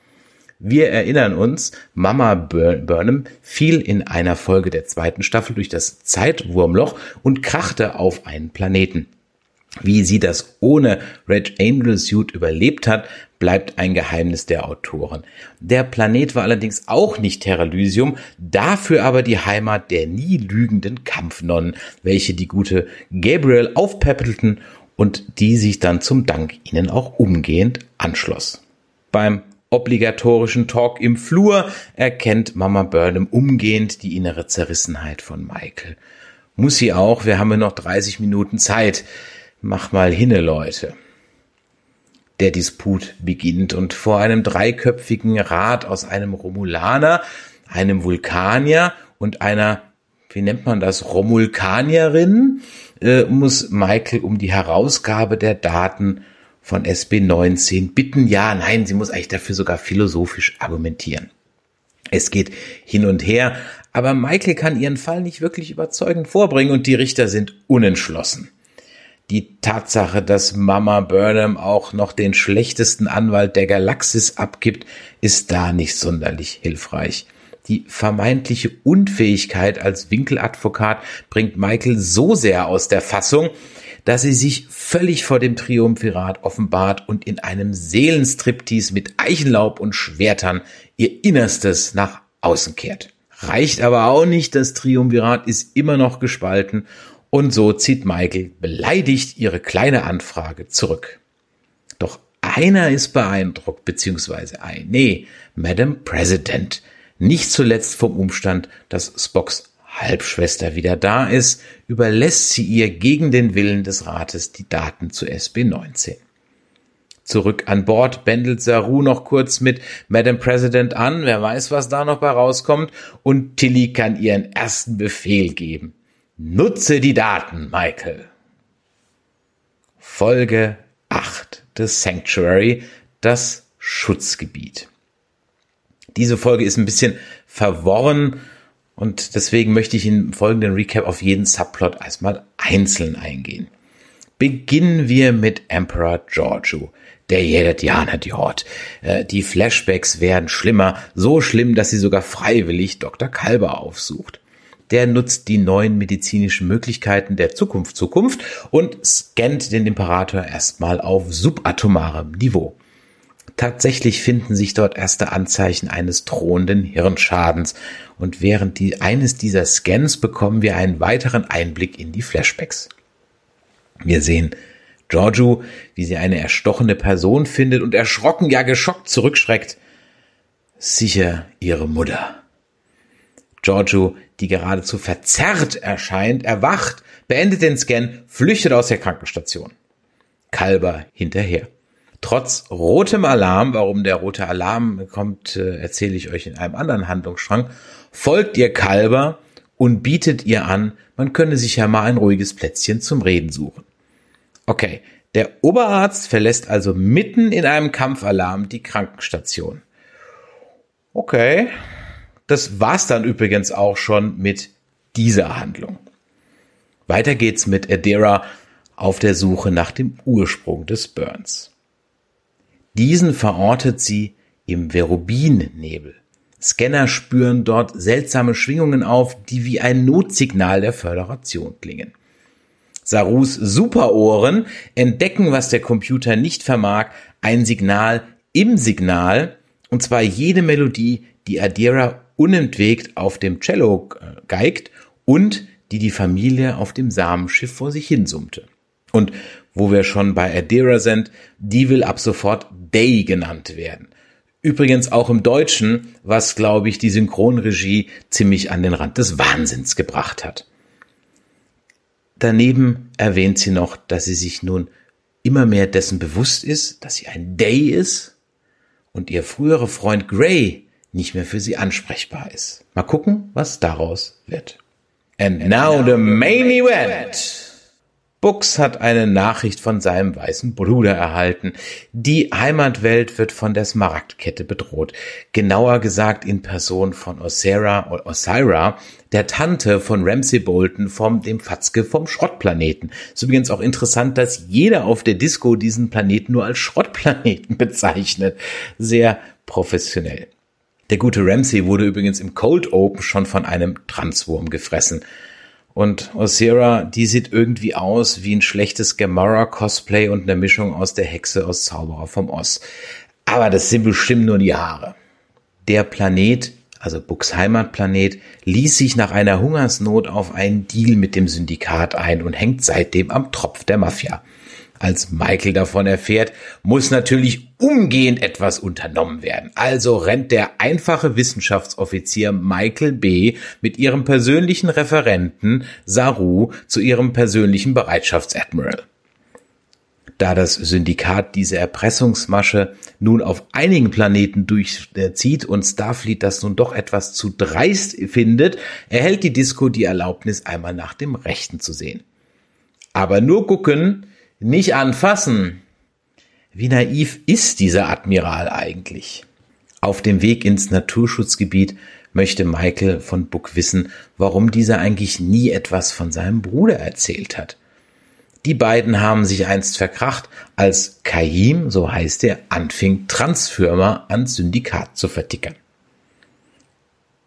Speaker 1: Wir erinnern uns, Mama Burnham fiel in einer Folge der zweiten Staffel durch das Zeitwurmloch und krachte auf einen Planeten. Wie sie das ohne Red Angel Suit überlebt hat, bleibt ein Geheimnis der Autoren. Der Planet war allerdings auch nicht Terralysium, dafür aber die Heimat der nie lügenden Kampfnonnen, welche die gute Gabriel aufpäppelten und die sich dann zum Dank ihnen auch umgehend anschloss. Beim obligatorischen Talk im Flur erkennt Mama Burnham umgehend die innere Zerrissenheit von Michael. Muss sie auch, wir haben ja noch 30 Minuten Zeit. Mach mal hinne, Leute. Der Disput beginnt und vor einem dreiköpfigen Rat aus einem Romulaner, einem Vulkanier und einer, wie nennt man das, Romulkanierin, äh, muss Michael um die Herausgabe der Daten von SB19 bitten. Ja, nein, sie muss eigentlich dafür sogar philosophisch argumentieren. Es geht hin und her, aber Michael kann ihren Fall nicht wirklich überzeugend vorbringen und die Richter sind unentschlossen die Tatsache, dass Mama Burnham auch noch den schlechtesten Anwalt der Galaxis abgibt, ist da nicht sonderlich hilfreich. Die vermeintliche Unfähigkeit als Winkeladvokat bringt Michael so sehr aus der Fassung, dass sie sich völlig vor dem Triumvirat offenbart und in einem Seelenstriptease mit Eichenlaub und Schwertern ihr Innerstes nach außen kehrt. Reicht aber auch nicht, das Triumvirat ist immer noch gespalten und so zieht Michael beleidigt ihre kleine Anfrage zurück. Doch einer ist beeindruckt, beziehungsweise ein, nee, Madam President. Nicht zuletzt vom Umstand, dass Spocks Halbschwester wieder da ist, überlässt sie ihr gegen den Willen des Rates die Daten zu SB19. Zurück an Bord bändelt Saru noch kurz mit Madam President an, wer weiß, was da noch bei rauskommt, und Tilly kann ihren ersten Befehl geben. Nutze die Daten, Michael. Folge 8 des Sanctuary, das Schutzgebiet. Diese Folge ist ein bisschen verworren und deswegen möchte ich in folgenden Recap auf jeden Subplot erstmal einzeln eingehen. Beginnen wir mit Emperor Giorgio. Der jätet Jana die. Äh, die Flashbacks werden schlimmer, so schlimm, dass sie sogar freiwillig Dr. Kalber aufsucht der nutzt die neuen medizinischen Möglichkeiten der Zukunft Zukunft und scannt den Imperator erstmal auf subatomarem Niveau. Tatsächlich finden sich dort erste Anzeichen eines drohenden Hirnschadens und während die, eines dieser Scans bekommen wir einen weiteren Einblick in die Flashbacks. Wir sehen Giorgio, wie sie eine erstochene Person findet und erschrocken, ja geschockt zurückschreckt. sicher ihre Mutter. Giorgio, die geradezu verzerrt erscheint, erwacht, beendet den Scan, flüchtet aus der Krankenstation. Kalber hinterher. Trotz rotem Alarm, warum der rote Alarm kommt, äh, erzähle ich euch in einem anderen Handlungsstrang, folgt ihr Kalber und bietet ihr an, man könne sich ja mal ein ruhiges Plätzchen zum Reden suchen. Okay, der Oberarzt verlässt also mitten in einem Kampfalarm die Krankenstation. Okay, das war's dann übrigens auch schon mit dieser Handlung. Weiter geht's mit Adira auf der Suche nach dem Ursprung des Burns. Diesen verortet sie im Verubin-Nebel. Scanner spüren dort seltsame Schwingungen auf, die wie ein Notsignal der Föderation klingen. Sarus Superohren entdecken, was der Computer nicht vermag, ein Signal im Signal, und zwar jede Melodie, die Adira unentwegt auf dem Cello äh, geigt und die die Familie auf dem Samenschiff vor sich hinsummte. Und wo wir schon bei Adira sind, die will ab sofort Day genannt werden. Übrigens auch im Deutschen, was, glaube ich, die Synchronregie ziemlich an den Rand des Wahnsinns gebracht hat. Daneben erwähnt sie noch, dass sie sich nun immer mehr dessen bewusst ist, dass sie ein Day ist und ihr früherer Freund Gray nicht mehr für sie ansprechbar ist. Mal gucken, was daraus wird. And now the main event. Bux hat eine Nachricht von seinem weißen Bruder erhalten. Die Heimatwelt wird von der Smaragdkette bedroht. Genauer gesagt in Person von Osira, Osira, der Tante von Ramsey Bolton vom, dem Fatzke vom Schrottplaneten. Ist übrigens auch interessant, dass jeder auf der Disco diesen Planeten nur als Schrottplaneten bezeichnet. Sehr professionell. Der gute Ramsey wurde übrigens im Cold Open schon von einem Transwurm gefressen. Und Osira, die sieht irgendwie aus wie ein schlechtes Gamora-Cosplay und eine Mischung aus der Hexe aus Zauberer vom Oz. Aber das sind bestimmt nur die Haare. Der Planet, also Bucks Heimatplanet, ließ sich nach einer Hungersnot auf einen Deal mit dem Syndikat ein und hängt seitdem am Tropf der Mafia. Als Michael davon erfährt, muss natürlich umgehend etwas unternommen werden. Also rennt der einfache Wissenschaftsoffizier Michael B. mit ihrem persönlichen Referenten Saru zu ihrem persönlichen Bereitschaftsadmiral. Da das Syndikat diese Erpressungsmasche nun auf einigen Planeten durchzieht und Starfleet das nun doch etwas zu dreist findet, erhält die Disco die Erlaubnis, einmal nach dem Rechten zu sehen. Aber nur gucken, nicht anfassen. Wie naiv ist dieser Admiral eigentlich? Auf dem Weg ins Naturschutzgebiet möchte Michael von Buck wissen, warum dieser eigentlich nie etwas von seinem Bruder erzählt hat. Die beiden haben sich einst verkracht, als Kaim, so heißt er, anfing, Transfirma ans Syndikat zu vertickern.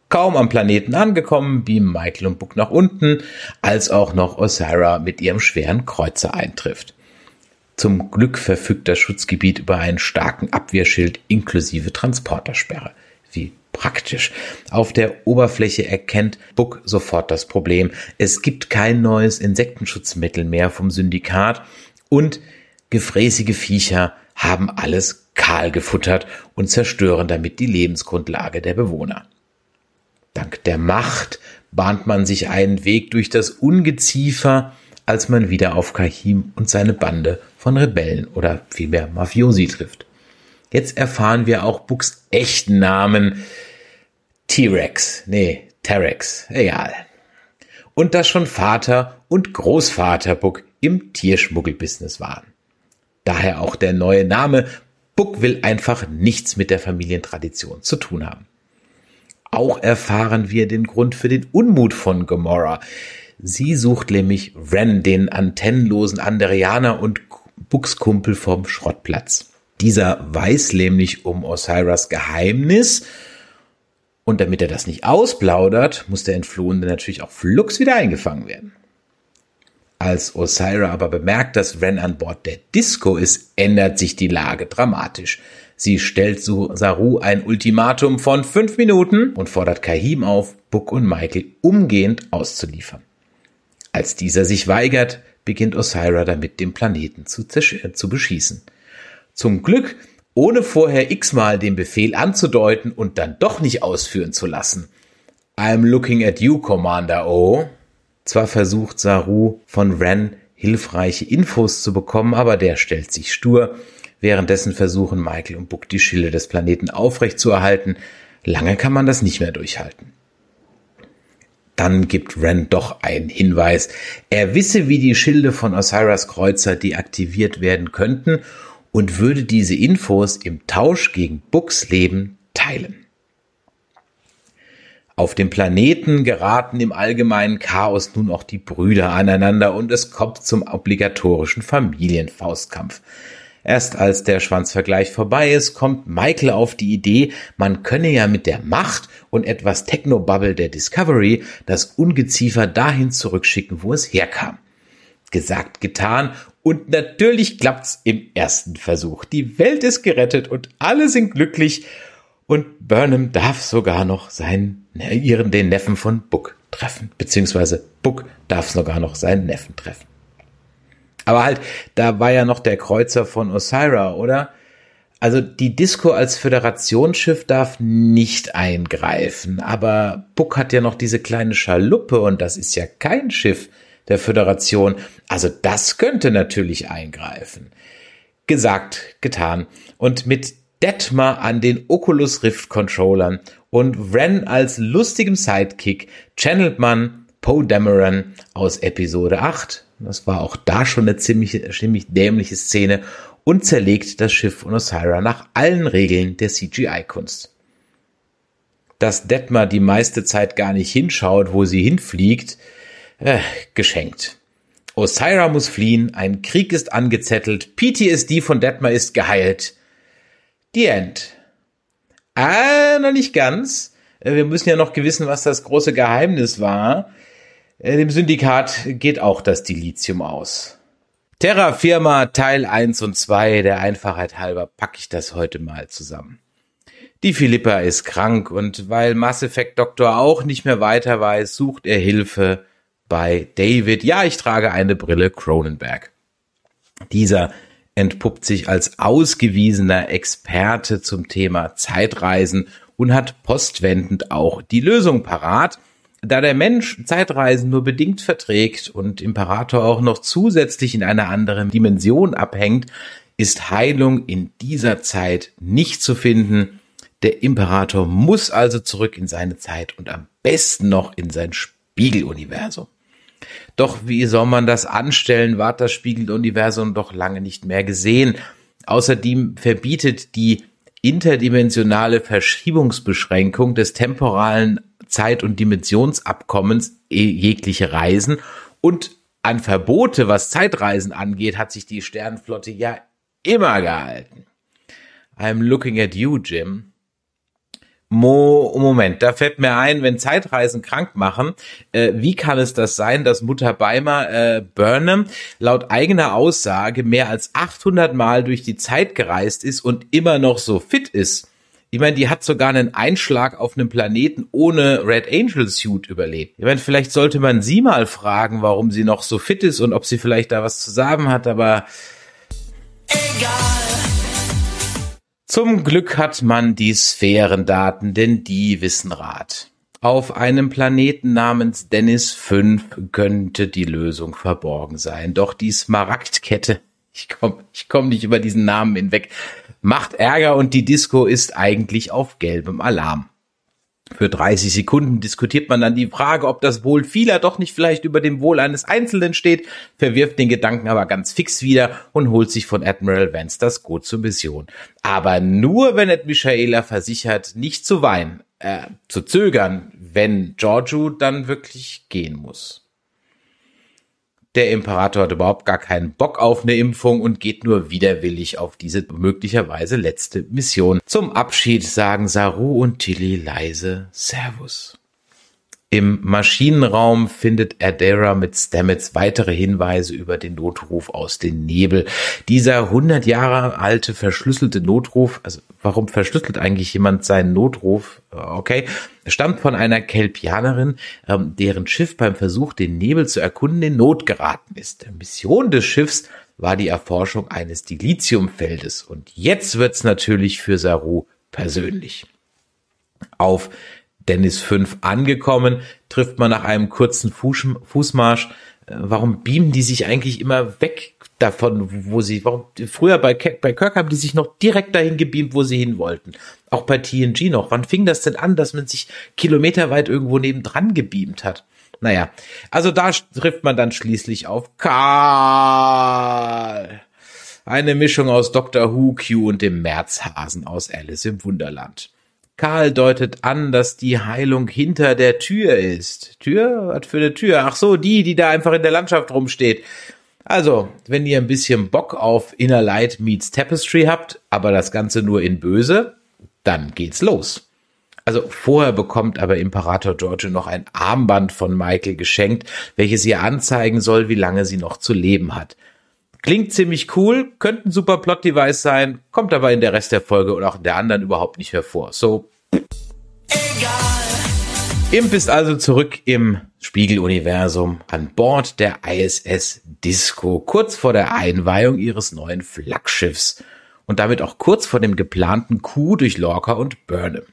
Speaker 1: Kaum am Planeten angekommen, beamen Michael und Buck nach unten, als auch noch Osira mit ihrem schweren Kreuzer eintrifft. Zum Glück verfügt das Schutzgebiet über einen starken Abwehrschild inklusive Transportersperre. Wie praktisch. Auf der Oberfläche erkennt Buck sofort das Problem. Es gibt kein neues Insektenschutzmittel mehr vom Syndikat und gefräßige Viecher haben alles kahl gefuttert und zerstören damit die Lebensgrundlage der Bewohner. Dank der Macht bahnt man sich einen Weg durch das Ungeziefer, als man wieder auf Kahim und seine Bande von Rebellen oder vielmehr Mafiosi trifft. Jetzt erfahren wir auch Bucks echten Namen. T-Rex, nee, Terex, egal. Und dass schon Vater und Großvater Buck im Tierschmuggelbusiness waren. Daher auch der neue Name. Buck will einfach nichts mit der Familientradition zu tun haben. Auch erfahren wir den Grund für den Unmut von Gomorrah. Sie sucht nämlich Ren, den antennenlosen Anderianer und Buchskumpel vom Schrottplatz. Dieser weiß nämlich um Osiris Geheimnis und damit er das nicht ausplaudert, muss der Entflohene natürlich auch flugs wieder eingefangen werden. Als Osira aber bemerkt, dass Ren an Bord der Disco ist, ändert sich die Lage dramatisch. Sie stellt Saru ein Ultimatum von fünf Minuten und fordert Kahim auf, Buck und Michael umgehend auszuliefern. Als dieser sich weigert, beginnt Osira damit, den Planeten zu, zu beschießen. Zum Glück ohne vorher x-mal den Befehl anzudeuten und dann doch nicht ausführen zu lassen. I'm looking at you, Commander O. Zwar versucht Saru von Ren hilfreiche Infos zu bekommen, aber der stellt sich stur. Währenddessen versuchen Michael und Book die Schilde des Planeten aufrechtzuerhalten. Lange kann man das nicht mehr durchhalten. Dann gibt Ren doch einen Hinweis. Er wisse, wie die Schilde von Osiris Kreuzer deaktiviert werden könnten und würde diese Infos im Tausch gegen Books Leben teilen. Auf dem Planeten geraten im allgemeinen Chaos nun auch die Brüder aneinander und es kommt zum obligatorischen Familienfaustkampf. Erst als der Schwanzvergleich vorbei ist, kommt Michael auf die Idee, man könne ja mit der Macht und etwas Technobubble der Discovery das Ungeziefer dahin zurückschicken, wo es herkam. Gesagt, getan und natürlich klappt's im ersten Versuch. Die Welt ist gerettet und alle sind glücklich und Burnham darf sogar noch seinen, ne, ihren, den Neffen von Book treffen. Beziehungsweise Book darf sogar noch seinen Neffen treffen. Aber halt, da war ja noch der Kreuzer von Osira, oder? Also die Disco als Föderationsschiff darf nicht eingreifen, aber Book hat ja noch diese kleine Schaluppe und das ist ja kein Schiff der Föderation. Also das könnte natürlich eingreifen. Gesagt, getan. Und mit Detmar an den Oculus Rift Controllern und Ren als lustigem Sidekick channelt man Poe Dameron aus Episode 8. Das war auch da schon eine ziemlich, ziemlich dämliche Szene und zerlegt das Schiff von Osira nach allen Regeln der CGI-Kunst. Dass Detmar die meiste Zeit gar nicht hinschaut, wo sie hinfliegt, äh, geschenkt. Osira muss fliehen, ein Krieg ist angezettelt, PTSD von Detmar ist geheilt. The End. Ah, noch nicht ganz. Äh, wir müssen ja noch gewissen, was das große Geheimnis war. Äh, dem Syndikat geht auch das Dilithium aus. Terra Firma Teil 1 und 2, der Einfachheit halber packe ich das heute mal zusammen. Die Philippa ist krank und weil Mass Effect Doktor auch nicht mehr weiter weiß, sucht er Hilfe bei David. Ja, ich trage eine Brille Cronenberg. Dieser entpuppt sich als ausgewiesener Experte zum Thema Zeitreisen und hat postwendend auch die Lösung parat. Da der Mensch Zeitreisen nur bedingt verträgt und Imperator auch noch zusätzlich in einer anderen Dimension abhängt, ist Heilung in dieser Zeit nicht zu finden. Der Imperator muss also zurück in seine Zeit und am besten noch in sein Spiegeluniversum. Doch wie soll man das anstellen, war das Spiegeluniversum doch lange nicht mehr gesehen. Außerdem verbietet die interdimensionale Verschiebungsbeschränkung des temporalen Zeit- und Dimensionsabkommens jegliche Reisen und an Verbote, was Zeitreisen angeht, hat sich die Sternenflotte ja immer gehalten. I'm looking at you, Jim. Mo Moment, da fällt mir ein, wenn Zeitreisen krank machen, äh, wie kann es das sein, dass Mutter Beimer äh, Burnham laut eigener Aussage mehr als 800 Mal durch die Zeit gereist ist und immer noch so fit ist? Ich meine, die hat sogar einen Einschlag auf einem Planeten ohne Red Angel Suit überlebt. Ich meine, vielleicht sollte man sie mal fragen, warum sie noch so fit ist und ob sie vielleicht da was zu sagen hat, aber egal. Zum Glück hat man die Sphärendaten, denn die wissen Rat. Auf einem Planeten namens Dennis 5 könnte die Lösung verborgen sein. Doch die Smaragdkette, ich komme ich komm nicht über diesen Namen hinweg, macht Ärger und die Disco ist eigentlich auf gelbem Alarm. Für 30 Sekunden diskutiert man dann die Frage, ob das Wohl vieler doch nicht vielleicht über dem Wohl eines Einzelnen steht, verwirft den Gedanken aber ganz fix wieder und holt sich von Admiral Vance das Go zur Mission. Aber nur, wenn Ed Michaela versichert, nicht zu weinen, äh, zu zögern, wenn Giorgio dann wirklich gehen muss. Der Imperator hat überhaupt gar keinen Bock auf eine Impfung und geht nur widerwillig auf diese möglicherweise letzte Mission. Zum Abschied sagen Saru und Tilly leise Servus. Im Maschinenraum findet Adera mit Stamets weitere Hinweise über den Notruf aus dem Nebel. Dieser 100 Jahre alte verschlüsselte Notruf, also warum verschlüsselt eigentlich jemand seinen Notruf? Okay, stammt von einer Kelpianerin, ähm, deren Schiff beim Versuch, den Nebel zu erkunden, in Not geraten ist. Die Mission des Schiffs war die Erforschung eines Dilithiumfeldes. Und jetzt wird's natürlich für Saru persönlich. Auf Dennis 5 angekommen, trifft man nach einem kurzen Fußmarsch. Äh, warum beamen die sich eigentlich immer weg davon, wo sie, warum, früher bei, bei Kirk haben die sich noch direkt dahin gebeamt, wo sie hin wollten. Auch bei TNG noch. Wann fing das denn an, dass man sich kilometerweit irgendwo nebendran gebeamt hat? Naja, also da trifft man dann schließlich auf Karl. Eine Mischung aus Dr. Who, Q und dem Märzhasen aus Alice im Wunderland. Karl deutet an, dass die Heilung hinter der Tür ist. Tür? Was für eine Tür? Ach so, die, die da einfach in der Landschaft rumsteht. Also, wenn ihr ein bisschen Bock auf Inner Light meets Tapestry habt, aber das Ganze nur in böse, dann geht's los. Also vorher bekommt aber Imperator George noch ein Armband von Michael geschenkt, welches ihr anzeigen soll, wie lange sie noch zu leben hat. Klingt ziemlich cool, könnte ein super Plot-Device sein, kommt aber in der Rest der Folge und auch in der anderen überhaupt nicht hervor. So. Egal. Imp ist also zurück im Spiegeluniversum an Bord der ISS Disco, kurz vor der Einweihung ihres neuen Flaggschiffs und damit auch kurz vor dem geplanten Coup durch Lorca und Burnham.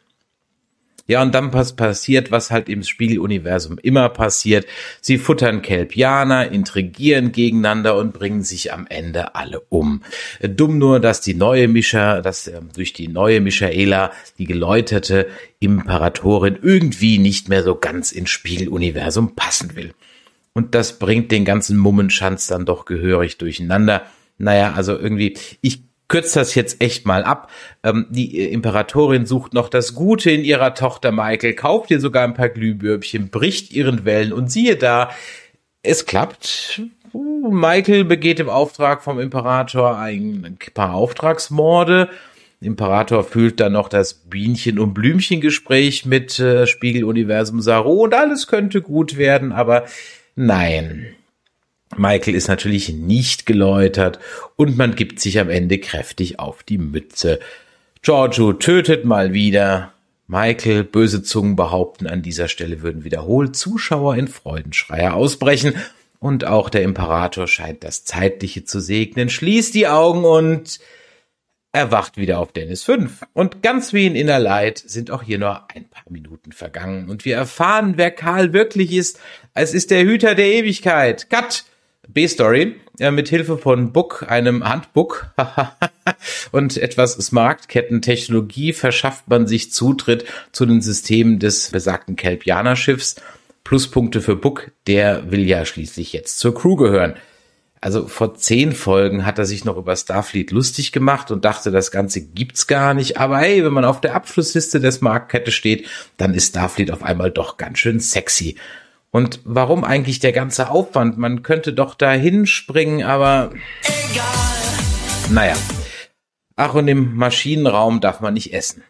Speaker 1: Ja, und dann pass passiert, was halt im Spiegeluniversum immer passiert. Sie futtern Kelpianer, intrigieren gegeneinander und bringen sich am Ende alle um. Dumm nur, dass die neue Mischa, dass äh, durch die neue Michaela, die geläuterte Imperatorin irgendwie nicht mehr so ganz ins Spiegeluniversum passen will. Und das bringt den ganzen Mummenschanz dann doch gehörig durcheinander. Naja, also irgendwie, ich kürze das jetzt echt mal ab. Ähm, die äh, Imperatorin sucht noch das Gute in ihrer Tochter Michael, kauft ihr sogar ein paar Glühbürbchen, bricht ihren Wellen und siehe da, es klappt. Michael begeht im Auftrag vom Imperator ein paar Auftragsmorde. Imperator fühlt dann noch das Bienchen- und Blümchen-Gespräch mit äh, Spiegeluniversum Saru und alles könnte gut werden, aber nein. Michael ist natürlich nicht geläutert und man gibt sich am Ende kräftig auf die Mütze. Giorgio tötet mal wieder. Michael, böse Zungen behaupten, an dieser Stelle würden wiederholt Zuschauer in Freudenschreier ausbrechen und auch der Imperator scheint das Zeitliche zu segnen, schließt die Augen und erwacht wieder auf Dennis 5. Und ganz wie in Inner Light sind auch hier nur ein paar Minuten vergangen und wir erfahren, wer Karl wirklich ist. Es ist der Hüter der Ewigkeit. Cut! B-Story äh, mit Hilfe von Book, einem Handbook und etwas Smaragdketten-Technologie verschafft man sich Zutritt zu den Systemen des besagten Kelpianer-Schiffs. Pluspunkte für Book, der will ja schließlich jetzt zur Crew gehören. Also vor zehn Folgen hat er sich noch über Starfleet lustig gemacht und dachte, das Ganze gibt's gar nicht. Aber hey, wenn man auf der Abschlussliste der Smaragdkette steht, dann ist Starfleet auf einmal doch ganz schön sexy. Und warum eigentlich der ganze Aufwand? Man könnte doch da hinspringen, aber. Egal. Naja. Ach, und im Maschinenraum darf man nicht essen.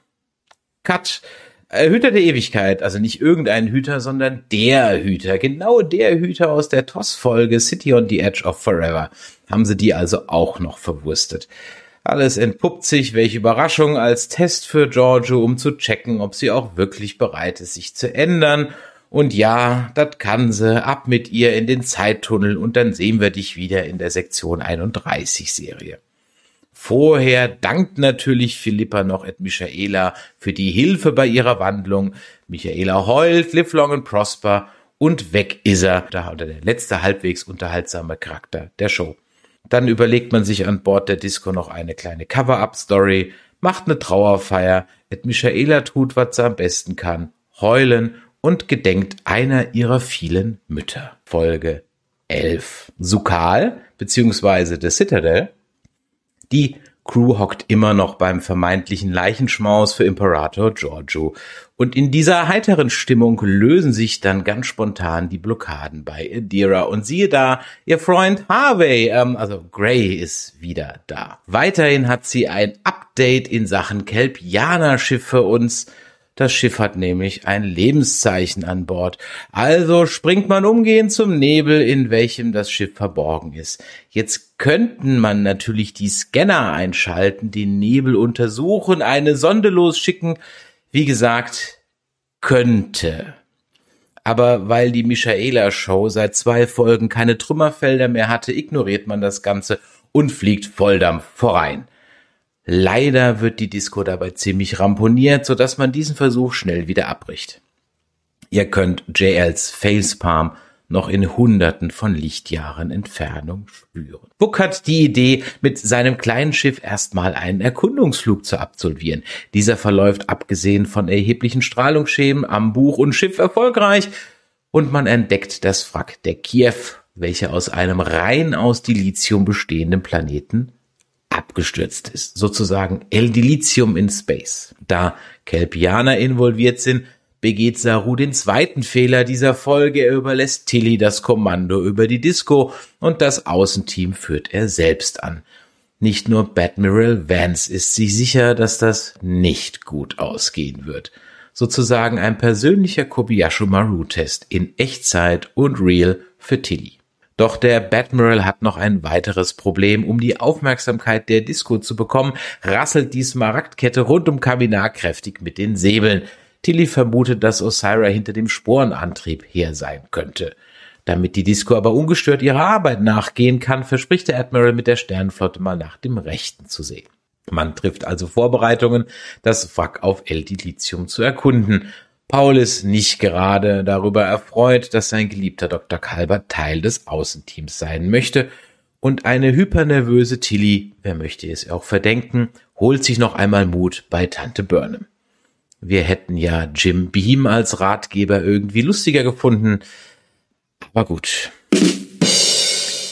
Speaker 1: Cut. Äh, Hüter der Ewigkeit, also nicht irgendein Hüter, sondern der Hüter, genau der Hüter aus der TOS-Folge City on the Edge of Forever. Haben sie die also auch noch verwurstet. Alles entpuppt sich, welche Überraschung, als Test für Giorgio, um zu checken, ob sie auch wirklich bereit ist, sich zu ändern und ja, das kann sie. Ab mit ihr in den Zeittunnel und dann sehen wir dich wieder in der Sektion 31 Serie. Vorher dankt natürlich Philippa noch et Michaela für die Hilfe bei ihrer Wandlung. Michaela heult, live long and prosper und weg ist er. Da oder der letzte halbwegs unterhaltsame Charakter der Show. Dann überlegt man sich an Bord der Disco noch eine kleine Cover-Up-Story, macht eine Trauerfeier, et Michaela tut, was sie am besten kann, heulen und gedenkt einer ihrer vielen Mütter. Folge 11. Sukal bzw. The Citadel. Die Crew hockt immer noch beim vermeintlichen Leichenschmaus für Imperator Giorgio. Und in dieser heiteren Stimmung lösen sich dann ganz spontan die Blockaden bei Adira. Und siehe da, ihr Freund Harvey, ähm, also Gray ist wieder da. Weiterhin hat sie ein Update in Sachen Kelpianer-Schiff für uns das Schiff hat nämlich ein Lebenszeichen an Bord. Also springt man umgehend zum Nebel, in welchem das Schiff verborgen ist. Jetzt könnten man natürlich die Scanner einschalten, den Nebel untersuchen, eine Sonde losschicken. Wie gesagt, könnte. Aber weil die Michaela Show seit zwei Folgen keine Trümmerfelder mehr hatte, ignoriert man das Ganze und fliegt Volldampf vorein. Leider wird die Disco dabei ziemlich ramponiert, sodass man diesen Versuch schnell wieder abbricht. Ihr könnt JLs Facepalm noch in Hunderten von Lichtjahren Entfernung spüren. Book hat die Idee, mit seinem kleinen Schiff erstmal einen Erkundungsflug zu absolvieren. Dieser verläuft abgesehen von erheblichen Strahlungsschäden am Buch und Schiff erfolgreich und man entdeckt das Wrack der Kiew, welcher aus einem rein aus Dilithium bestehenden Planeten abgestürzt ist. Sozusagen El Dilithium in Space. Da Kelpianer involviert sind, begeht Saru den zweiten Fehler dieser Folge. Er überlässt Tilly das Kommando über die Disco und das Außenteam führt er selbst an. Nicht nur Badmiral Vance ist sich sicher, dass das nicht gut ausgehen wird. Sozusagen ein persönlicher Kobayashi Maru-Test in Echtzeit und real für Tilly. Doch der Badmiral hat noch ein weiteres Problem. Um die Aufmerksamkeit der Disco zu bekommen, rasselt die Smaragdkette rund um Kaminar kräftig mit den Säbeln. Tilly vermutet, dass Osira hinter dem Sporenantrieb her sein könnte. Damit die Disco aber ungestört ihrer Arbeit nachgehen kann, verspricht der Admiral mit der Sternenflotte mal nach dem Rechten zu sehen. Man trifft also Vorbereitungen, das Wrack auf El Dilithium zu erkunden. Paul ist nicht gerade darüber erfreut, dass sein geliebter Dr. Kalber Teil des Außenteams sein möchte, und eine hypernervöse Tilly, wer möchte es auch verdenken, holt sich noch einmal Mut bei Tante Burnham. Wir hätten ja Jim Beam als Ratgeber irgendwie lustiger gefunden. Aber gut.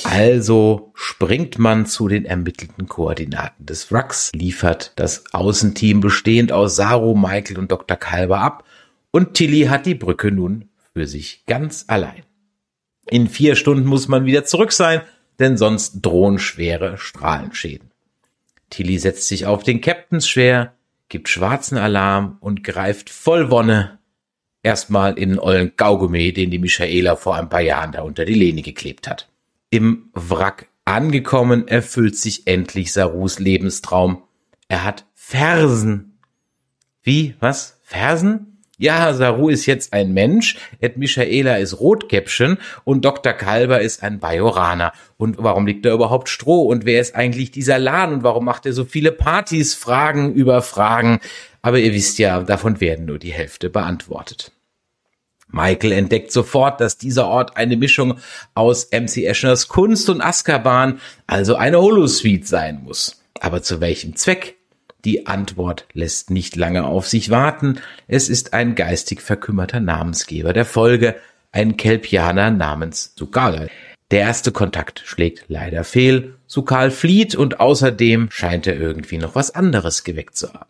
Speaker 1: Also springt man zu den ermittelten Koordinaten des Wracks, liefert das Außenteam bestehend aus Saru, Michael und Dr. Kalber ab und Tilly hat die Brücke nun für sich ganz allein. In vier Stunden muss man wieder zurück sein, denn sonst drohen schwere Strahlenschäden. Tilly setzt sich auf den Captains schwer, gibt schwarzen Alarm und greift voll Wonne erstmal in den ollen Kaugummi, den die Michaela vor ein paar Jahren da unter die Lehne geklebt hat. Im Wrack angekommen erfüllt sich endlich Sarus Lebenstraum. Er hat Fersen. Wie? Was? Fersen? Ja, Saru ist jetzt ein Mensch, Ed Michaela ist Rotkäppchen und Dr. Kalber ist ein Bajoraner. Und warum liegt da überhaupt Stroh? Und wer ist eigentlich dieser Lan? Und warum macht er so viele Partys? Fragen über Fragen. Aber ihr wisst ja, davon werden nur die Hälfte beantwortet. Michael entdeckt sofort, dass dieser Ort eine Mischung aus MC Eschners Kunst und Azkaban, also eine Holosuite sein muss. Aber zu welchem Zweck? Die Antwort lässt nicht lange auf sich warten. Es ist ein geistig verkümmerter Namensgeber der Folge, ein Kelpianer namens Sukal. Der erste Kontakt schlägt leider fehl. Sukal flieht und außerdem scheint er irgendwie noch was anderes geweckt zu haben.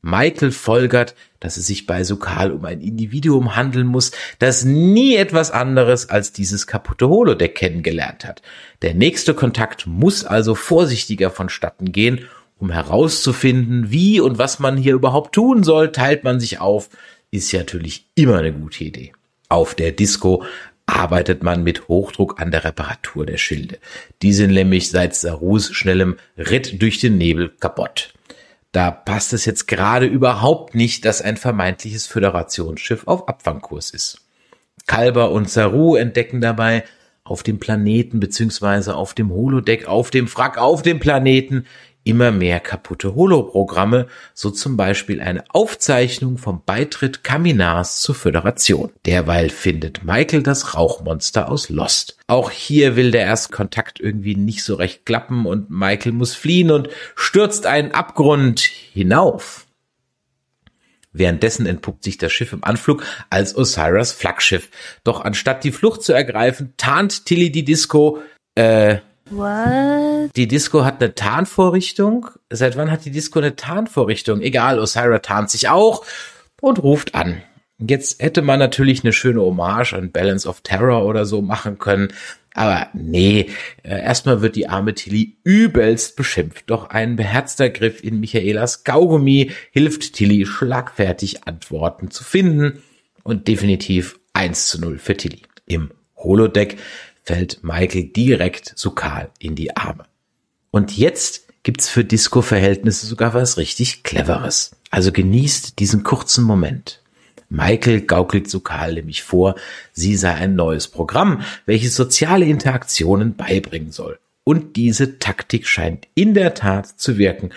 Speaker 1: Michael folgert, dass es sich bei Sukal um ein Individuum handeln muss, das nie etwas anderes als dieses kaputte Holodeck kennengelernt hat. Der nächste Kontakt muss also vorsichtiger vonstatten gehen um herauszufinden, wie und was man hier überhaupt tun soll, teilt man sich auf, ist ja natürlich immer eine gute Idee. Auf der Disco arbeitet man mit Hochdruck an der Reparatur der Schilde. Die sind nämlich seit Sarus schnellem Ritt durch den Nebel kaputt. Da passt es jetzt gerade überhaupt nicht, dass ein vermeintliches Föderationsschiff auf Abfangkurs ist. Kalber und Saru entdecken dabei auf dem Planeten beziehungsweise auf dem Holodeck, auf dem Wrack, auf dem Planeten immer mehr kaputte Holoprogramme, so zum Beispiel eine Aufzeichnung vom Beitritt Kaminars zur Föderation. Derweil findet Michael das Rauchmonster aus Lost. Auch hier will der Erstkontakt irgendwie nicht so recht klappen und Michael muss fliehen und stürzt einen Abgrund hinauf. Währenddessen entpuppt sich das Schiff im Anflug als Osiris Flaggschiff. Doch anstatt die Flucht zu ergreifen, tarnt Tilly die Disco, äh, What? Die Disco hat eine Tarnvorrichtung. Seit wann hat die Disco eine Tarnvorrichtung? Egal, Osira tarnt sich auch und ruft an. Jetzt hätte man natürlich eine schöne Hommage an Balance of Terror oder so machen können. Aber nee, äh, erstmal wird die arme Tilly übelst beschimpft. Doch ein beherzter Griff in Michaelas Kaugummi hilft Tilly schlagfertig Antworten zu finden. Und definitiv 1 zu 0 für Tilly. Im Holodeck fällt Michael direkt Sukal in die Arme. Und jetzt gibt's für Disco-Verhältnisse sogar was richtig Cleveres. Also genießt diesen kurzen Moment. Michael gaukelt Sukal nämlich vor, sie sei ein neues Programm, welches soziale Interaktionen beibringen soll. Und diese Taktik scheint in der Tat zu wirken.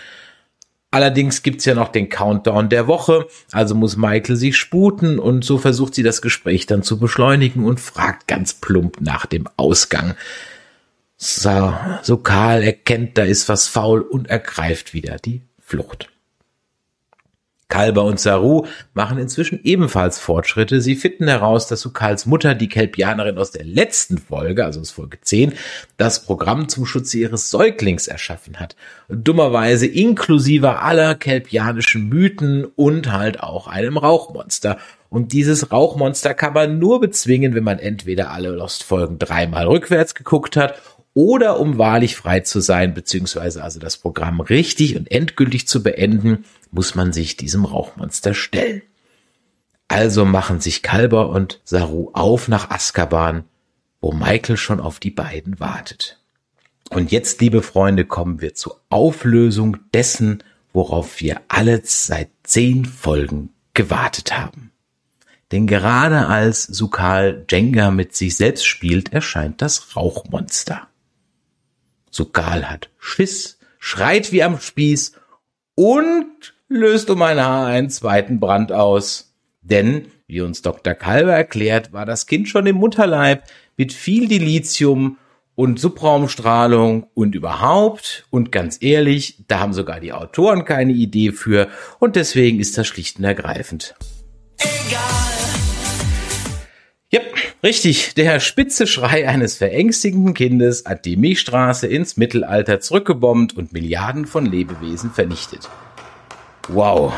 Speaker 1: Allerdings gibt's ja noch den Countdown der Woche, also muss Michael sich sputen und so versucht sie das Gespräch dann zu beschleunigen und fragt ganz plump nach dem Ausgang. So, so Karl erkennt, da ist was faul und ergreift wieder die Flucht. Kalber und Saru machen inzwischen ebenfalls Fortschritte. Sie finden heraus, dass Sukals Mutter, die Kelpianerin aus der letzten Folge, also aus Folge 10, das Programm zum Schutze ihres Säuglings erschaffen hat. Dummerweise inklusive aller kelpianischen Mythen und halt auch einem Rauchmonster. Und dieses Rauchmonster kann man nur bezwingen, wenn man entweder alle Lost-Folgen dreimal rückwärts geguckt hat oder um wahrlich frei zu sein, beziehungsweise also das Programm richtig und endgültig zu beenden, muss man sich diesem Rauchmonster stellen. Also machen sich Kalber und Saru auf nach Azkaban, wo Michael schon auf die beiden wartet. Und jetzt, liebe Freunde, kommen wir zur Auflösung dessen, worauf wir alle seit zehn Folgen gewartet haben. Denn gerade als Sukal Jenga mit sich selbst spielt, erscheint das Rauchmonster. Sukal hat Schiss, schreit wie am Spieß und löst um ein Haar einen zweiten Brand aus. Denn, wie uns Dr. Kalber erklärt, war das Kind schon im Mutterleib mit viel Dilithium und Subraumstrahlung und überhaupt. Und ganz ehrlich, da haben sogar die Autoren keine Idee für und deswegen ist das schlicht und ergreifend. Egal. Yep, richtig. Der spitze Schrei eines verängstigenden Kindes hat die Milchstraße ins Mittelalter zurückgebombt und Milliarden von Lebewesen vernichtet. Wow.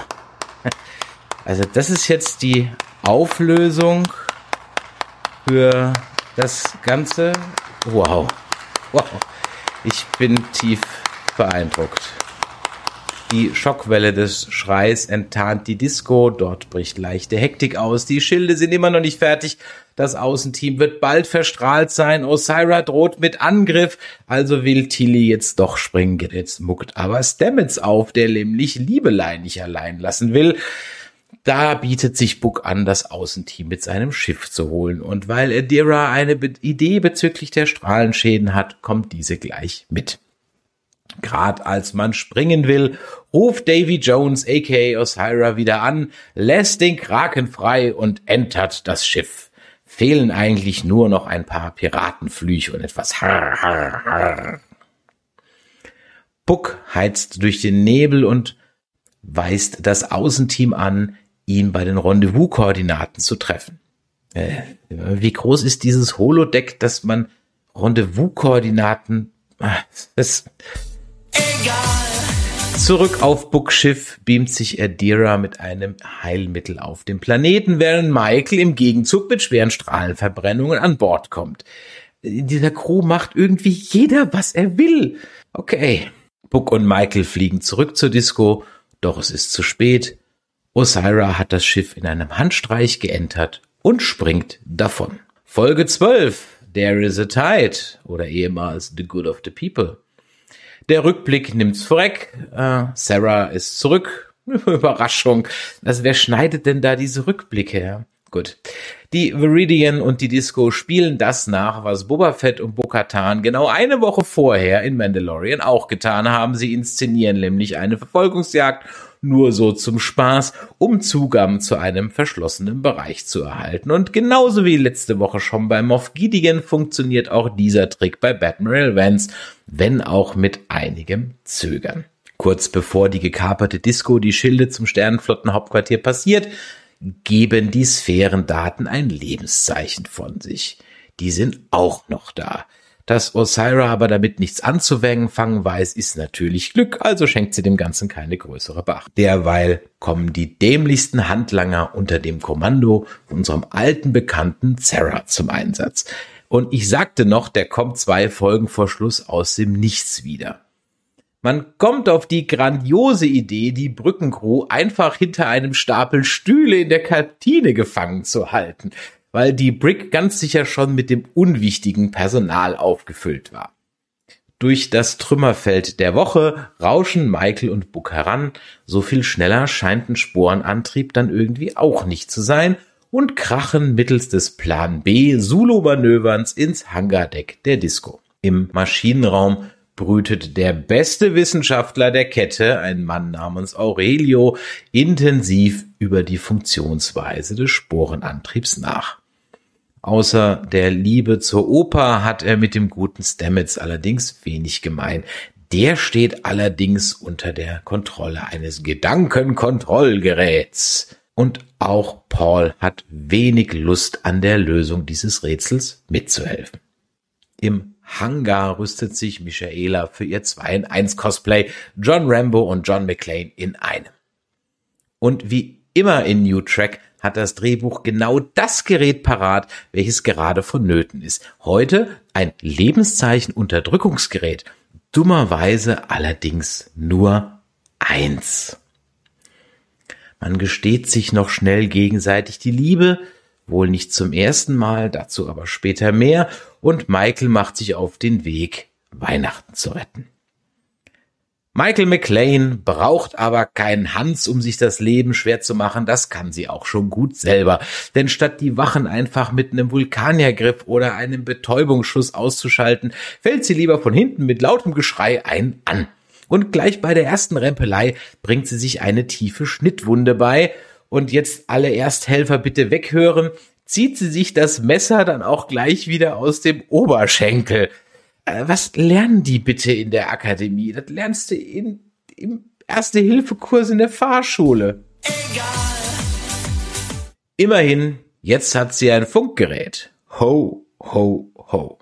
Speaker 1: Also das ist jetzt die Auflösung für das Ganze. Wow. Wow. Ich bin tief beeindruckt. Die Schockwelle des Schreis enttarnt die Disco, dort bricht leichte Hektik aus, die Schilde sind immer noch nicht fertig, das Außenteam wird bald verstrahlt sein, Osira droht mit Angriff, also will Tilly jetzt doch springen, jetzt muckt aber Stamets auf, der nämlich Liebelein nicht allein lassen will. Da bietet sich Book an, das Außenteam mit seinem Schiff zu holen. Und weil Adira eine Idee bezüglich der Strahlenschäden hat, kommt diese gleich mit. Gerade als man springen will, ruft Davy Jones aka Osira wieder an, lässt den Kraken frei und entert das Schiff. Fehlen eigentlich nur noch ein paar Piratenflüche und etwas Harr, Harr, Harr. Puck heizt durch den Nebel und weist das Außenteam an, ihn bei den Rendezvous-Koordinaten zu treffen. Äh, wie groß ist dieses Holodeck, dass man Rendezvous-Koordinaten, ah, das, Zurück auf Buckschiff beamt sich Adira mit einem Heilmittel auf dem Planeten, während Michael im Gegenzug mit schweren Strahlenverbrennungen an Bord kommt. In dieser Crew macht irgendwie jeder, was er will. Okay. Book und Michael fliegen zurück zur Disco, doch es ist zu spät. Osira hat das Schiff in einem Handstreich geentert und springt davon. Folge 12. There is a tide oder ehemals The Good of the People. Der Rückblick nimmt's vorweg. Äh, Sarah ist zurück. Überraschung. Also wer schneidet denn da diese Rückblicke? Ja? Gut. Die Viridian und die Disco spielen das nach, was Boba Fett und Bo-Katan genau eine Woche vorher in Mandalorian auch getan haben. Sie inszenieren nämlich eine Verfolgungsjagd nur so zum Spaß, um Zugang zu einem verschlossenen Bereich zu erhalten. Und genauso wie letzte Woche schon bei Moff Gideon funktioniert auch dieser Trick bei Batman Vance, wenn auch mit einigem Zögern. Kurz bevor die gekaperte Disco die Schilde zum Sternenflottenhauptquartier passiert, geben die Sphärendaten ein Lebenszeichen von sich. Die sind auch noch da. Dass Osira aber damit nichts anzufangen weiß, ist natürlich Glück, also schenkt sie dem Ganzen keine größere Beachtung. Derweil kommen die dämlichsten Handlanger unter dem Kommando unserem alten Bekannten Sarah zum Einsatz. Und ich sagte noch, der kommt zwei Folgen vor Schluss aus dem Nichts wieder. Man kommt auf die grandiose Idee, die Brückencrew einfach hinter einem Stapel Stühle in der Kantine gefangen zu halten weil die Brick ganz sicher schon mit dem unwichtigen Personal aufgefüllt war. Durch das Trümmerfeld der Woche rauschen Michael und Buck heran, so viel schneller scheint ein Sporenantrieb dann irgendwie auch nicht zu sein und krachen mittels des Plan B Solo-Manöverns ins Hangardeck der Disco. Im Maschinenraum brütet der beste Wissenschaftler der Kette, ein Mann namens Aurelio, intensiv über die Funktionsweise des Sporenantriebs nach. Außer der Liebe zur Oper hat er mit dem guten Stamets allerdings wenig gemein. Der steht allerdings unter der Kontrolle eines Gedankenkontrollgeräts. Und auch Paul hat wenig Lust an der Lösung dieses Rätsels mitzuhelfen. Im Hangar rüstet sich Michaela für ihr 2 in 1 Cosplay John Rambo und John McClane in einem. Und wie immer in New Track hat das Drehbuch genau das Gerät parat, welches gerade vonnöten ist. Heute ein Lebenszeichen Unterdrückungsgerät. Dummerweise allerdings nur eins. Man gesteht sich noch schnell gegenseitig die Liebe, wohl nicht zum ersten Mal, dazu aber später mehr, und Michael macht sich auf den Weg, Weihnachten zu retten. Michael McLean braucht aber keinen Hans, um sich das Leben schwer zu machen, das kann sie auch schon gut selber. Denn statt die Wachen einfach mit einem Vulkaniergriff oder einem Betäubungsschuss auszuschalten, fällt sie lieber von hinten mit lautem Geschrei ein an. Und gleich bei der ersten Rempelei bringt sie sich eine tiefe Schnittwunde bei. Und jetzt alle Ersthelfer bitte weghören, zieht sie sich das Messer dann auch gleich wieder aus dem Oberschenkel. Äh, was lernen die bitte in der Akademie? Das lernst du in, im Erste-Hilfe-Kurs in der Fahrschule. Egal. Immerhin, jetzt hat sie ein Funkgerät. Ho, ho, ho.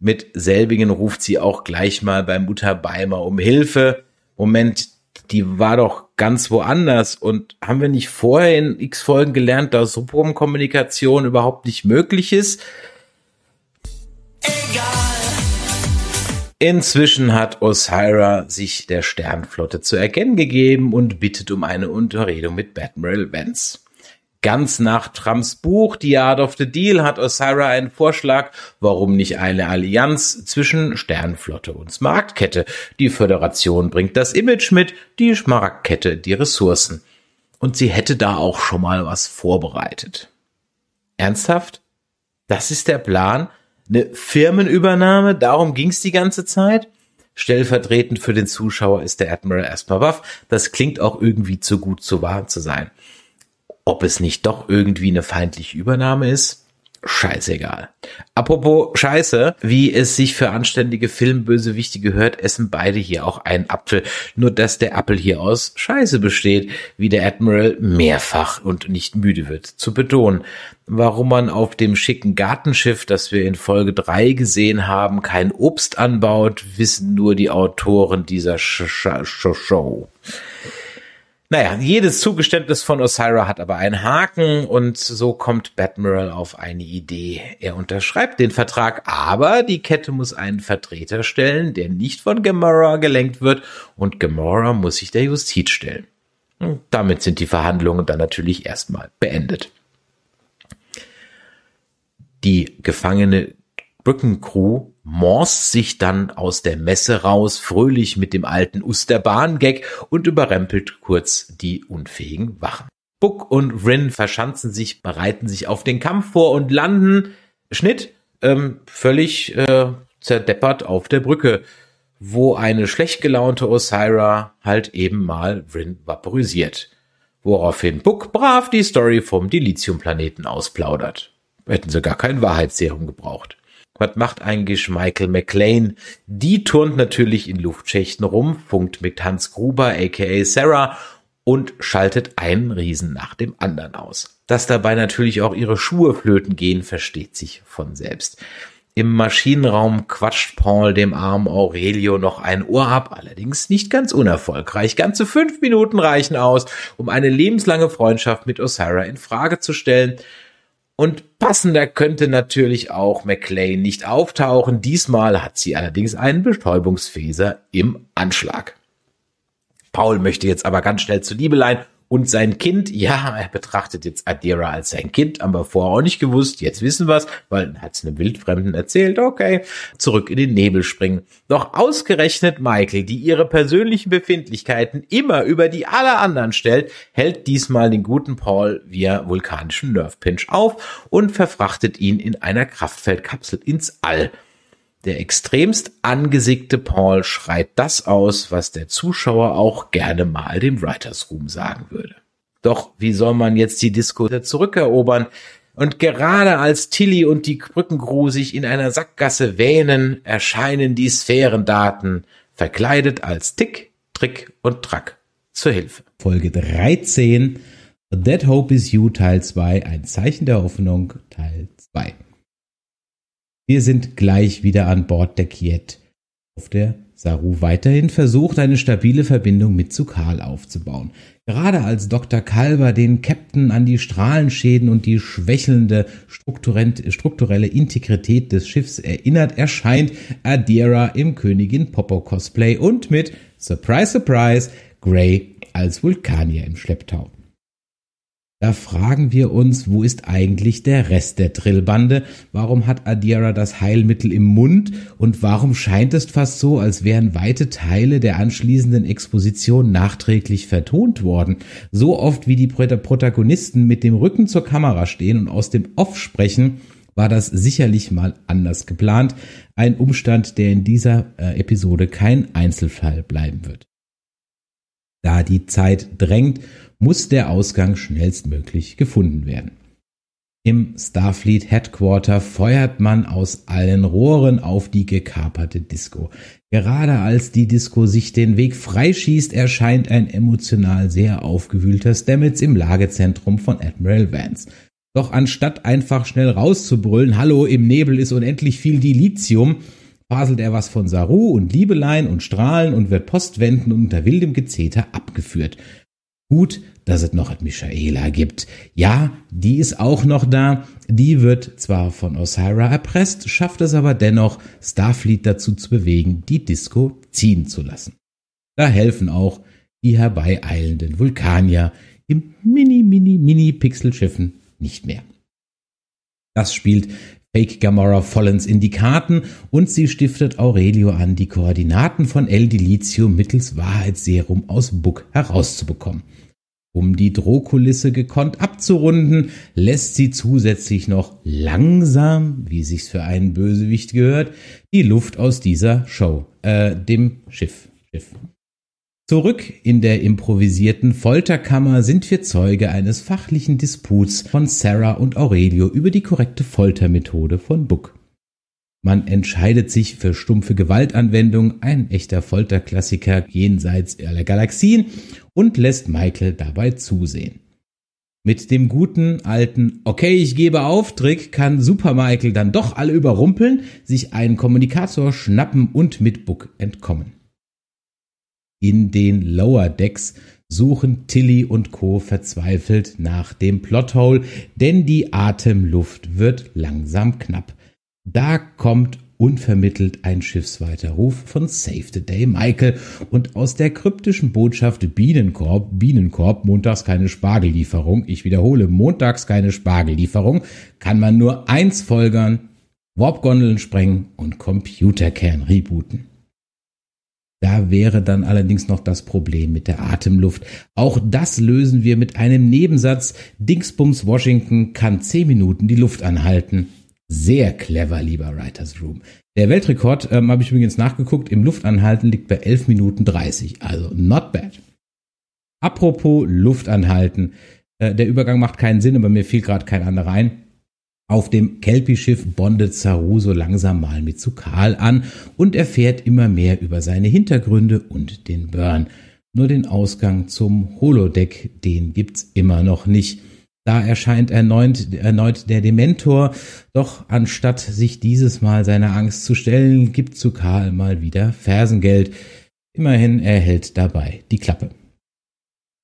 Speaker 1: Mit selbigen ruft sie auch gleich mal bei Mutter Beimer um Hilfe. Moment, die war doch ganz woanders. Und haben wir nicht vorher in x Folgen gelernt, dass Subrom-Kommunikation überhaupt nicht möglich ist? Inzwischen hat Osira sich der Sternflotte zu erkennen gegeben und bittet um eine Unterredung mit Admiral Vance. Ganz nach Trumps Buch The Art of the Deal hat Osira einen Vorschlag, warum nicht eine Allianz zwischen Sternflotte und Smaragdkette. Die Föderation bringt das Image mit, die Schmaragdkette die Ressourcen. Und sie hätte da auch schon mal was vorbereitet. Ernsthaft? Das ist der Plan? Eine Firmenübernahme, darum ging's die ganze Zeit. Stellvertretend für den Zuschauer ist der Admiral erstmal baff. Das klingt auch irgendwie zu gut, zu wahr zu sein. Ob es nicht doch irgendwie eine feindliche Übernahme ist? Scheißegal. Apropos Scheiße, wie es sich für anständige Filmbösewichte gehört, essen beide hier auch einen Apfel. Nur dass der Apfel hier aus Scheiße besteht, wie der Admiral mehrfach und nicht müde wird zu betonen. Warum man auf dem schicken Gartenschiff, das wir in Folge 3 gesehen haben, kein Obst anbaut, wissen nur die Autoren dieser Sh Sh Show. Naja, jedes Zugeständnis von Osira hat aber einen Haken und so kommt Batmiral auf eine Idee. Er unterschreibt den Vertrag, aber die Kette muss einen Vertreter stellen, der nicht von Gamora gelenkt wird und Gamora muss sich der Justiz stellen. Und damit sind die Verhandlungen dann natürlich erstmal beendet. Die gefangene Brückencrew morst sich dann aus der Messe raus, fröhlich mit dem alten Usterbahn-Gag und überrempelt kurz die unfähigen Wachen. Buck und Rin verschanzen sich, bereiten sich auf den Kampf vor und landen, Schnitt, ähm, völlig äh, zerdeppert auf der Brücke, wo eine schlecht gelaunte Osira halt eben mal Rin vaporisiert. Woraufhin Buck brav die Story vom Dilithium-Planeten ausplaudert. Hätten sie gar kein Wahrheitsserum gebraucht. Was macht eigentlich Michael McLean? Die turnt natürlich in Luftschächten rum, funkt mit Hans Gruber aka Sarah und schaltet einen Riesen nach dem anderen aus. Dass dabei natürlich auch ihre Schuhe flöten gehen, versteht sich von selbst. Im Maschinenraum quatscht Paul dem armen Aurelio noch ein Ohr ab, allerdings nicht ganz unerfolgreich. Ganze fünf Minuten reichen aus, um eine lebenslange Freundschaft mit Osira in Frage zu stellen. Und passender könnte natürlich auch McLean nicht auftauchen. Diesmal hat sie allerdings einen Betäubungsfäser im Anschlag. Paul möchte jetzt aber ganz schnell zu Liebelein und sein Kind, ja, er betrachtet jetzt Adira als sein Kind, haben wir vorher auch nicht gewusst, jetzt wissen wir's, weil er hat's einem Wildfremden erzählt, okay, zurück in den Nebel springen. Doch ausgerechnet Michael, die ihre persönlichen Befindlichkeiten immer über die aller anderen stellt, hält diesmal den guten Paul via vulkanischen Nerve Pinch auf und verfrachtet ihn in einer Kraftfeldkapsel ins All.
Speaker 2: Der extremst angesickte Paul schreit das aus, was der Zuschauer auch gerne mal dem Writers Room sagen würde. Doch wie soll man jetzt die Disco zurückerobern? Und gerade als Tilly und die Brückencrew sich in einer Sackgasse wähnen, erscheinen die Sphärendaten, verkleidet als Tick, Trick und Track, zur Hilfe.
Speaker 1: Folge 13, That Hope is You Teil 2, ein Zeichen der Hoffnung Teil 2. Wir sind gleich wieder an Bord der Kiet, auf der Saru weiterhin versucht, eine stabile Verbindung mit Sukal aufzubauen. Gerade als Dr. Kalber den Captain an die Strahlenschäden und die schwächelnde strukturelle Integrität des Schiffs erinnert, erscheint Adira im Königin Popo Cosplay und mit Surprise Surprise Grey als Vulkanier im Schlepptau. Da fragen wir uns, wo ist eigentlich der Rest der Trillbande? Warum hat Adira das Heilmittel im Mund? Und warum scheint es fast so, als wären weite Teile der anschließenden Exposition nachträglich vertont worden? So oft wie die Protagonisten mit dem Rücken zur Kamera stehen und aus dem Off sprechen, war das sicherlich mal anders geplant. Ein Umstand, der in dieser äh, Episode kein Einzelfall bleiben wird. Da die Zeit drängt muss der Ausgang schnellstmöglich gefunden werden. Im Starfleet Headquarter feuert man aus allen Rohren auf die gekaperte Disco. Gerade als die Disco sich den Weg freischießt, erscheint ein emotional sehr aufgewühlter Stamets im Lagezentrum von Admiral Vance. Doch anstatt einfach schnell rauszubrüllen, Hallo, im Nebel ist unendlich viel Dilithium, faselt er was von Saru und Liebelein und Strahlen und wird postwendend unter wildem Gezeter abgeführt. Gut, dass es noch Michaela gibt. Ja, die ist auch noch da. Die wird zwar von Osira erpresst, schafft es aber dennoch, Starfleet dazu zu bewegen, die Disco ziehen zu lassen. Da helfen auch die herbeieilenden Vulkanier im mini, mini, mini Pixelschiffen nicht mehr. Das spielt Fake Gamora vollends in die Karten und sie stiftet Aurelio an, die Koordinaten von El Dilizio mittels Wahrheitsserum aus Book herauszubekommen. Um die Drohkulisse gekonnt abzurunden, lässt sie zusätzlich noch langsam, wie sich's für einen Bösewicht gehört, die Luft aus dieser Show, äh, dem Schiff. Schiff. Zurück in der improvisierten Folterkammer sind wir Zeuge eines fachlichen Disputs von Sarah und Aurelio über die korrekte Foltermethode von Book. Man entscheidet sich für stumpfe Gewaltanwendung, ein echter Folterklassiker jenseits aller Galaxien, und lässt Michael dabei zusehen. Mit dem guten alten Okay, ich gebe auf Trick kann Super Michael dann doch alle überrumpeln, sich einen Kommunikator schnappen und mit Book entkommen. In den Lower Decks suchen Tilly und Co. verzweifelt nach dem Plothole, denn die Atemluft wird langsam knapp. Da kommt unvermittelt ein schiffsweiter Ruf von Save the Day Michael und aus der kryptischen Botschaft Bienenkorb, Bienenkorb, montags keine Spargellieferung, ich wiederhole, montags keine Spargellieferung, kann man nur eins folgern, Warpgondeln sprengen und Computerkern rebooten. Da wäre dann allerdings noch das Problem mit der Atemluft. Auch das lösen wir mit einem Nebensatz. Dingsbums Washington kann zehn Minuten die Luft anhalten. Sehr clever, lieber Writers Room. Der Weltrekord, ähm, habe ich übrigens nachgeguckt, im Luftanhalten liegt bei 11 Minuten 30. Also not bad. Apropos Luftanhalten. Äh, der Übergang macht keinen Sinn, aber mir fiel gerade kein anderer ein. Auf dem Kelpie-Schiff bondet Saru so langsam mal mit Sukal an und erfährt immer mehr über seine Hintergründe und den Burn. Nur den Ausgang zum Holodeck, den gibt's immer noch nicht. Da erscheint erneut, erneut der Dementor, doch anstatt sich dieses Mal seiner Angst zu stellen, gibt zu Karl mal wieder Fersengeld. Immerhin erhält dabei die Klappe.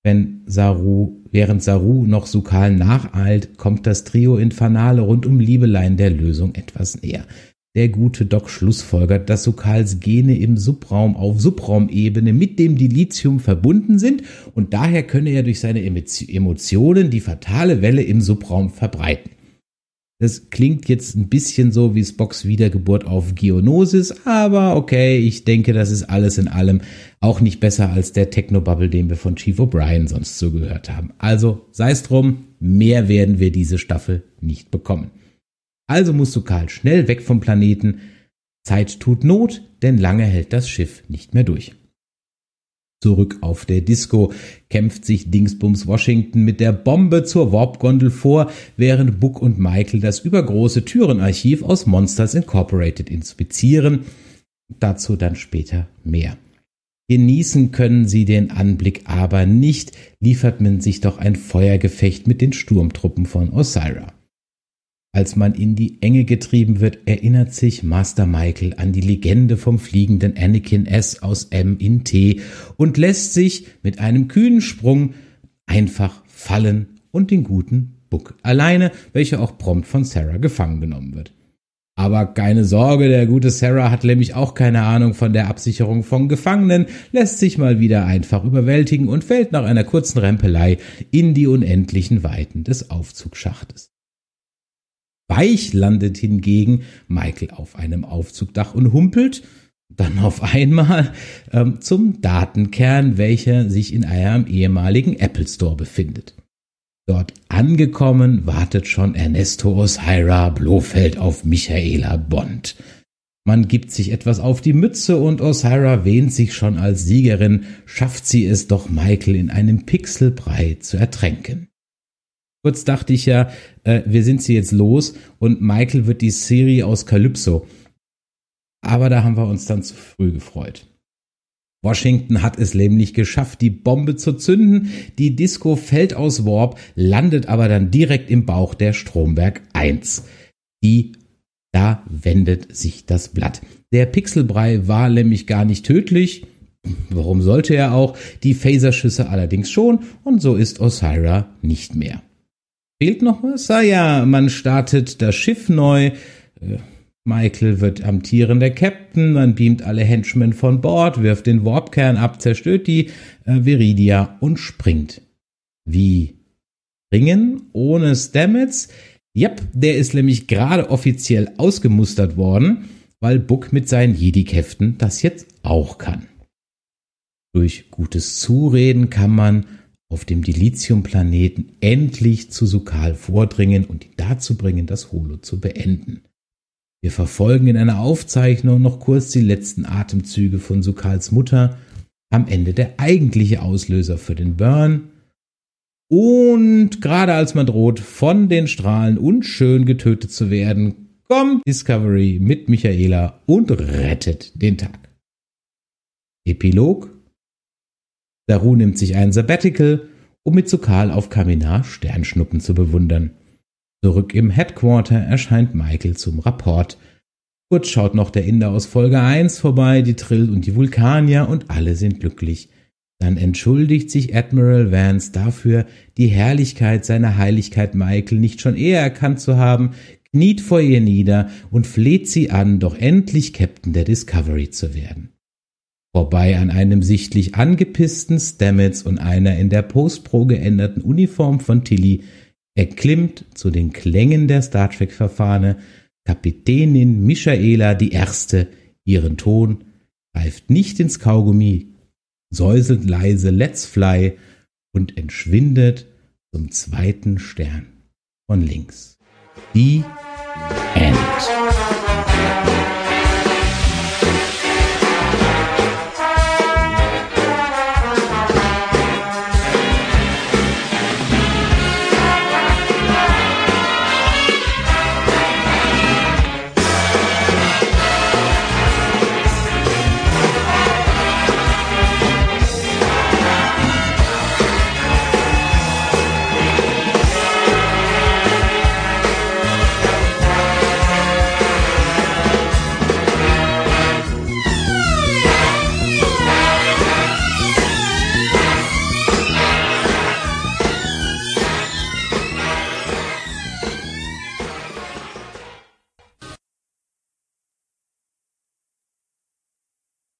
Speaker 1: Wenn Saru, während Saru noch Sukal nacheilt, kommt das Trio Infernale rund um Liebelein der Lösung etwas näher. Der gute Doc schlussfolgert, dass Sokals Gene im Subraum auf Subraumebene mit dem Dilithium verbunden sind und daher könne er durch seine Emotionen die fatale Welle im Subraum verbreiten. Das klingt jetzt ein bisschen so wie Spocks Wiedergeburt auf Geonosis, aber okay, ich denke, das ist alles in allem auch nicht besser als der Technobubble, den wir von Chief O'Brien sonst so gehört haben. Also sei es drum, mehr werden wir diese Staffel nicht bekommen. Also musst du Karl schnell weg vom Planeten. Zeit tut Not, denn lange hält das Schiff nicht mehr durch. Zurück auf der Disco kämpft sich Dingsbums Washington mit der Bombe zur Warp-Gondel vor, während Book und Michael das übergroße Türenarchiv aus Monsters Incorporated inspizieren. Dazu dann später mehr. Genießen können sie den Anblick aber nicht, liefert man sich doch ein Feuergefecht mit den Sturmtruppen von Osira. Als man in die Enge getrieben wird, erinnert sich Master Michael an die Legende vom fliegenden Anakin S aus M in T und lässt sich mit einem kühnen Sprung einfach fallen und den guten Buck alleine, welcher auch prompt von Sarah gefangen genommen wird. Aber keine Sorge, der gute Sarah hat nämlich auch keine Ahnung von der Absicherung von Gefangenen, lässt sich mal wieder einfach überwältigen und fällt nach einer kurzen Rempelei in die unendlichen Weiten des Aufzugschachtes. Weich landet hingegen Michael auf einem Aufzugdach und humpelt dann auf einmal ähm, zum Datenkern, welcher sich in einem ehemaligen Apple Store befindet. Dort angekommen wartet schon Ernesto Osira Blofeld auf Michaela Bond. Man gibt sich etwas auf die Mütze und Osira wähnt sich schon als Siegerin, schafft sie es doch Michael in einem Pixelbrei zu ertränken. Kurz dachte ich ja, äh, wir sind sie jetzt los und Michael wird die Siri aus Calypso. Aber da haben wir uns dann zu früh gefreut. Washington hat es nämlich geschafft, die Bombe zu zünden. Die Disco fällt aus Warp, landet aber dann direkt im Bauch der Stromberg 1. Die, da wendet sich das Blatt. Der Pixelbrei war nämlich gar nicht tödlich. Warum sollte er auch? Die Phaserschüsse allerdings schon und so ist Osira nicht mehr. Fehlt noch was? Ah ja, man startet das Schiff neu. Äh, Michael wird amtierender Captain, man beamt alle Henchmen von Bord, wirft den Warpkern ab, zerstört die äh, Viridia und springt. Wie? Springen ohne Stamets? Yep, der ist nämlich gerade offiziell ausgemustert worden, weil Book mit seinen Jedi-Käften das jetzt auch kann. Durch gutes Zureden kann man auf dem Dilithium-Planeten endlich zu Sukal vordringen und ihn dazu bringen, das Holo zu beenden. Wir verfolgen in einer Aufzeichnung noch kurz die letzten Atemzüge von Sukals Mutter, am Ende der eigentliche Auslöser für den Burn. Und gerade als man droht, von den Strahlen unschön getötet zu werden, kommt Discovery mit Michaela und rettet den Tag. Epilog Daru nimmt sich ein Sabbatical, um mit Sokal auf Kaminar Sternschnuppen zu bewundern. Zurück im Headquarter erscheint Michael zum Rapport. Kurz schaut noch der Inder aus Folge 1 vorbei, die Trill und die Vulkanier und alle sind glücklich. Dann entschuldigt sich Admiral Vance dafür, die Herrlichkeit seiner Heiligkeit Michael nicht schon eher erkannt zu haben, kniet vor ihr nieder und fleht sie an, doch endlich Captain der Discovery zu werden vorbei an einem sichtlich angepissten Stamets und einer in der Postpro geänderten Uniform von Tilly, erklimmt zu den Klängen der Star Trek-Verfahrene Kapitänin Michaela die Erste ihren Ton, greift nicht ins Kaugummi, säuselt leise Let's Fly und entschwindet zum zweiten Stern von links. Die End.